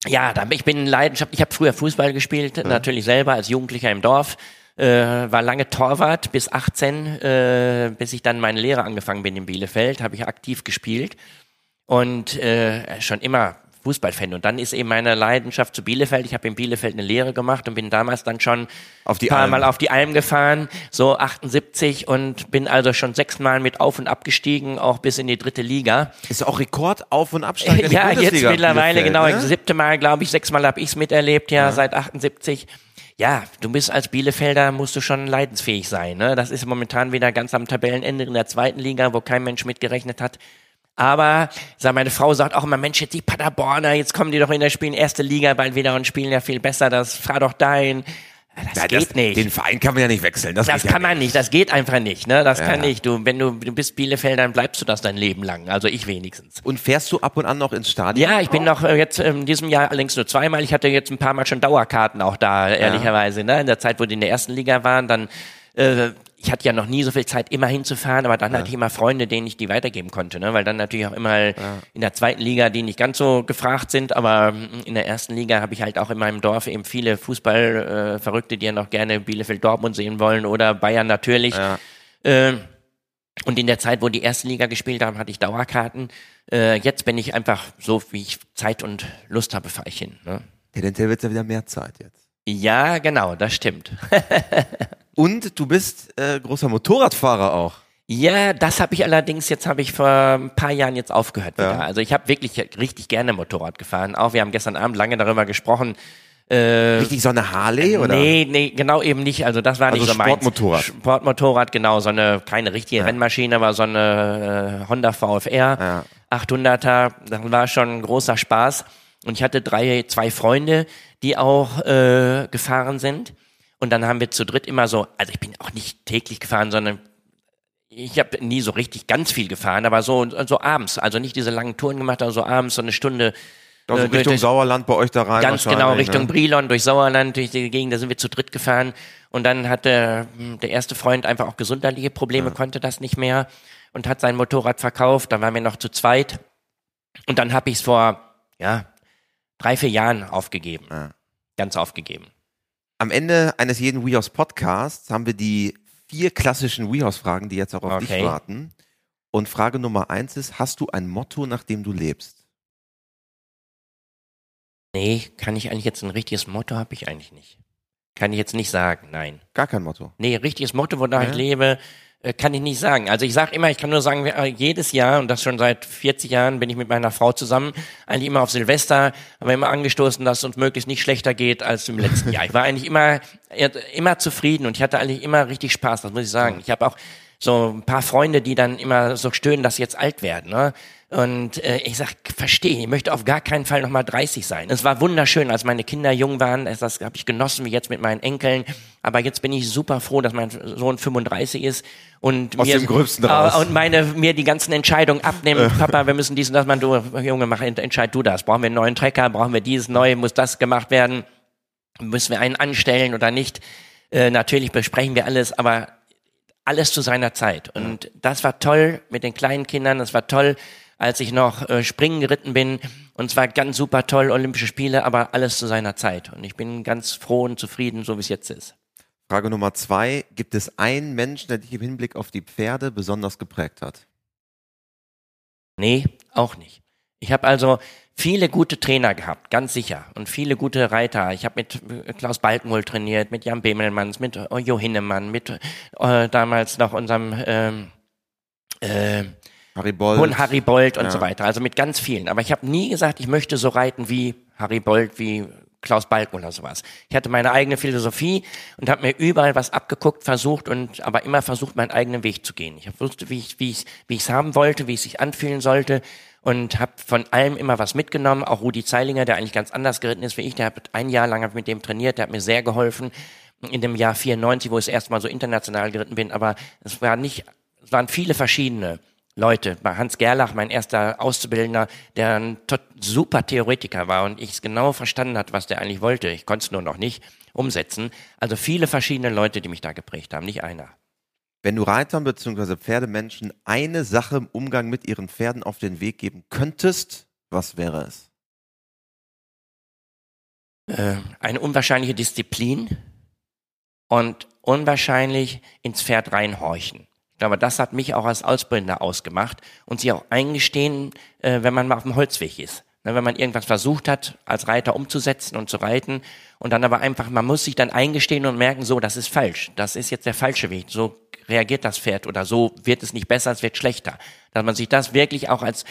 Ja, ich bin Leidenschaft. Ich habe früher Fußball gespielt, ja. natürlich selber als Jugendlicher im Dorf. Äh, war lange Torwart bis 18, äh, bis ich dann meine Lehre angefangen bin in Bielefeld, habe ich aktiv gespielt und äh, schon immer Fußballfan. Und dann ist eben meine Leidenschaft zu Bielefeld. Ich habe in Bielefeld eine Lehre gemacht und bin damals dann schon auf die paar Alm. Mal auf die Alm gefahren, so 78 und bin also schon sechsmal mit auf und abgestiegen, auch bis in die dritte Liga. Ist auch Rekord auf und absteigen. in ja, jetzt Bundesliga mittlerweile, Bielefeld, genau, ne? siebte Mal, glaube ich, sechsmal habe ich's miterlebt, ja, Ja. seit 78. Ja, du bist als Bielefelder, musst du schon leidensfähig sein. Ne? Das ist momentan wieder ganz am Tabellenende in der zweiten Liga, wo kein Mensch mitgerechnet hat. Aber sag, meine Frau sagt auch immer, Mensch, jetzt die Paderborner, jetzt kommen die doch in der Spielen erste Liga bald wieder und spielen ja viel besser. Das fahr doch dahin. Das Ja, geht das, nicht. Den Verein kann man ja nicht wechseln. Das, Das kann ja man nicht, das geht einfach nicht, ne? Das Ja. kann nicht. Du, wenn du, du bist Bielefeld, dann bleibst du das dein Leben lang. Also ich wenigstens. Und fährst du ab und an noch ins Stadion? Ja, ich bin noch äh, jetzt in diesem Jahr allerdings nur zweimal. Ich hatte jetzt ein paar Mal schon Dauerkarten auch da, ehrlicherweise, ne? In der Zeit, wo die in der ersten Liga waren, dann, äh, ich hatte ja noch nie so viel Zeit, immer hinzufahren, aber dann hatte ich immer Freunde, denen ich die weitergeben konnte, ne? Weil dann natürlich auch immer in der zweiten Liga, die nicht ganz so gefragt sind, aber mm, in der ersten Liga habe ich halt auch in meinem Dorf eben viele Fußballverrückte, äh, die ja noch gerne Bielefeld-Dortmund sehen wollen oder Bayern natürlich. Ja. Ähm, und in der Zeit, wo die erste Liga gespielt haben, hatte ich Dauerkarten. Äh, jetzt bin ich einfach so, wie ich Zeit und Lust habe, fahre ich hin. Ne? Tendenziell wird ja wieder mehr Zeit jetzt. Ja, genau, das stimmt. Und du bist äh, großer Motorradfahrer auch. Ja, das habe ich allerdings, jetzt habe ich vor ein paar Jahren jetzt aufgehört wieder. Ja. Also ich habe wirklich richtig gerne Motorrad gefahren. Auch wir haben gestern Abend lange darüber gesprochen. Äh, Richtig so eine Harley oder? Nee, nee, genau eben nicht. Also das war Also nicht so meins. Sportmotorrad. Sportmotorrad, genau. So eine, keine richtige Rennmaschine, aber so eine äh, Honda VFR Ja. 800er. Das war schon ein großer Spaß. Und ich hatte drei, zwei Freunde, die auch äh, gefahren sind. Und dann haben wir zu dritt immer so, also ich bin auch nicht täglich gefahren, sondern ich habe nie so richtig ganz viel gefahren, aber so, so abends, also nicht diese langen Touren gemacht, aber so abends so eine Stunde Also Äh, Richtung durch- Sauerland bei euch da rein. Ganz genau, Richtung ne? Brilon, durch Sauerland, durch die Gegend, da sind wir zu dritt gefahren. Und dann hatte der erste Freund einfach auch gesundheitliche Probleme, konnte das nicht mehr und hat sein Motorrad verkauft. Dann waren wir noch zu zweit. Und dann habe ich es vor, ja, drei, vier Jahren aufgegeben. Ja. Ganz aufgegeben. Am Ende eines jeden WeHouse Podcasts haben wir die vier klassischen WeHouse-Fragen, die jetzt auch auf dich Okay. warten. Und Frage Nummer eins ist, hast du ein Motto, nach dem du lebst? Nee, kann ich eigentlich jetzt ein richtiges Motto habe ich eigentlich nicht. Kann ich jetzt nicht sagen, nein. Gar kein Motto. Nee, richtiges Motto, wonach Ja. ich lebe, kann ich nicht sagen. Also ich sage immer, ich kann nur sagen, äh, jedes Jahr, und das schon seit 40 Jahren, bin ich mit meiner Frau zusammen, eigentlich immer auf Silvester, haben wir immer angestoßen, dass es uns möglichst nicht schlechter geht als im letzten Jahr. Ich war eigentlich immer, äh, immer zufrieden und ich hatte eigentlich immer richtig Spaß, das muss ich sagen. Ich habe auch so ein paar Freunde, die dann immer so stöhnen, dass sie jetzt alt werden. Ne? Und äh, ich sag, verstehe, ich möchte auf gar keinen Fall nochmal 30 sein. Es war wunderschön, als meine Kinder jung waren, das, habe ich genossen, wie jetzt mit meinen Enkeln. Aber jetzt bin ich super froh, dass mein Sohn 35 ist und Aus mir, dem Gröbsten raus. äh, und meine mir die ganzen Entscheidungen abnimmt. Papa, wir müssen dies und das machen. Du Junge, mach entscheid du das. Brauchen wir einen neuen Trecker? Brauchen wir dieses neue? Muss das gemacht werden? Müssen wir einen anstellen oder nicht? Äh, natürlich besprechen wir alles, aber alles zu seiner Zeit. Und das war toll mit den kleinen Kindern. Das war toll, als ich noch äh, springen geritten bin. Und es war ganz super toll, Olympische Spiele, aber alles zu seiner Zeit. Und ich bin ganz froh und zufrieden, so wie es jetzt ist. Frage Nummer zwei, gibt es einen Menschen, der dich im Hinblick auf die Pferde besonders geprägt hat? Nee, auch nicht. Ich habe also viele gute Trainer gehabt, ganz sicher. Und viele gute Reiter. Ich habe mit äh, Klaus Balkenhol trainiert, mit Jan Bemelmanns, mit äh, Jo Hinnemann, mit äh, damals noch unserem ähm, äh, Harry Boll. und Harry Bold und Ja. so weiter. Also mit ganz vielen. Aber ich habe nie gesagt, ich möchte so reiten wie Harry Bold, wie Klaus Balken oder sowas. Ich hatte meine eigene Philosophie und habe mir überall was abgeguckt, versucht und aber immer versucht, meinen eigenen Weg zu gehen. Ich wusste, wie ich wie ich wie ich es haben wollte, wie es sich anfühlen sollte und habe von allem immer was mitgenommen. Auch Rudi Zeilinger, der eigentlich ganz anders geritten ist wie ich, der hat ein Jahr lang mit dem trainiert, der hat mir sehr geholfen in dem Jahr 94, wo ich das erste Mal so international geritten bin. Aber es war nicht, es waren viele verschiedene. Leute, bei Hans Gerlach, mein erster Auszubildender, der ein super Theoretiker war und ich es genau verstanden hat, was der eigentlich wollte. Ich konnte es nur noch nicht umsetzen. Also viele verschiedene Leute, die mich da geprägt haben, nicht einer. Wenn du Reitern bzw. Pferdemenschen eine Sache im Umgang mit ihren Pferden auf den Weg geben könntest, was wäre es? Äh, eine unwahrscheinliche Disziplin und unwahrscheinlich ins Pferd reinhorchen. Ich glaube, das hat mich auch als Ausbildender ausgemacht und sie auch eingestehen, äh, wenn man mal auf dem Holzweg ist. Ne, wenn man irgendwas versucht hat, als Reiter umzusetzen und zu reiten und dann aber einfach, man muss sich dann eingestehen und merken, so, das ist falsch. Das ist jetzt der falsche Weg. So reagiert das Pferd oder so wird es nicht besser, es wird schlechter. Dass man sich das wirklich auch als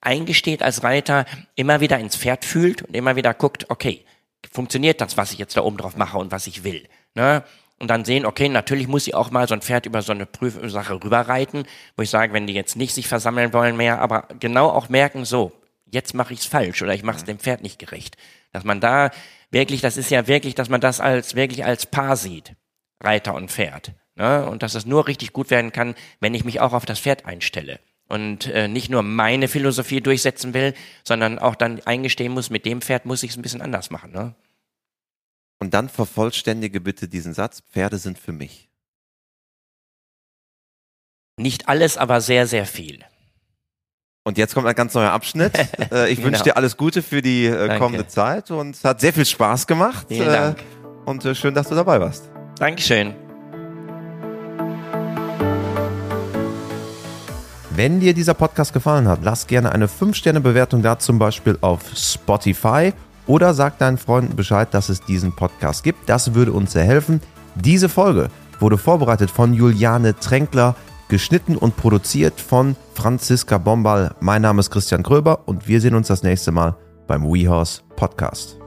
eingesteht als Reiter, immer wieder ins Pferd fühlt und immer wieder guckt, okay, funktioniert das, was ich jetzt da oben drauf mache und was ich will. Ne? Und dann sehen, okay, natürlich muss ich auch mal so ein Pferd über so eine Prüfsache rüberreiten, wo ich sage, wenn die jetzt nicht sich versammeln wollen mehr, aber genau auch merken, so, jetzt mache ich es falsch oder ich mache es dem Pferd nicht gerecht. Dass man da wirklich, das ist ja wirklich, dass man das als wirklich als Paar sieht, Reiter und Pferd. Ne? Und dass es nur richtig gut werden kann, wenn ich mich auch auf das Pferd einstelle. Und äh, nicht nur meine Philosophie durchsetzen will, sondern auch dann eingestehen muss, mit dem Pferd muss ich es ein bisschen anders machen. Ne? Und dann vervollständige bitte diesen Satz, Pferde sind für mich. Nicht alles, aber sehr, sehr viel. Und jetzt kommt ein ganz neuer Abschnitt. Äh, ich Genau. wünsche dir alles Gute für die äh, Danke. kommende Zeit und es hat sehr viel Spaß gemacht. Vielen Äh, Dank. Und äh, schön, dass du dabei warst. Dankeschön. Wenn dir dieser Podcast gefallen hat, lass gerne eine 5-Sterne-Bewertung da, zum Beispiel auf Spotify oder sag deinen Freunden Bescheid, dass es diesen Podcast gibt. Das würde uns sehr helfen. Diese Folge wurde vorbereitet von Juliane Tränkler, geschnitten und produziert von Franziska Bombal. Mein Name ist Christian Kröber und wir sehen uns das nächste Mal beim WeHorse Podcast.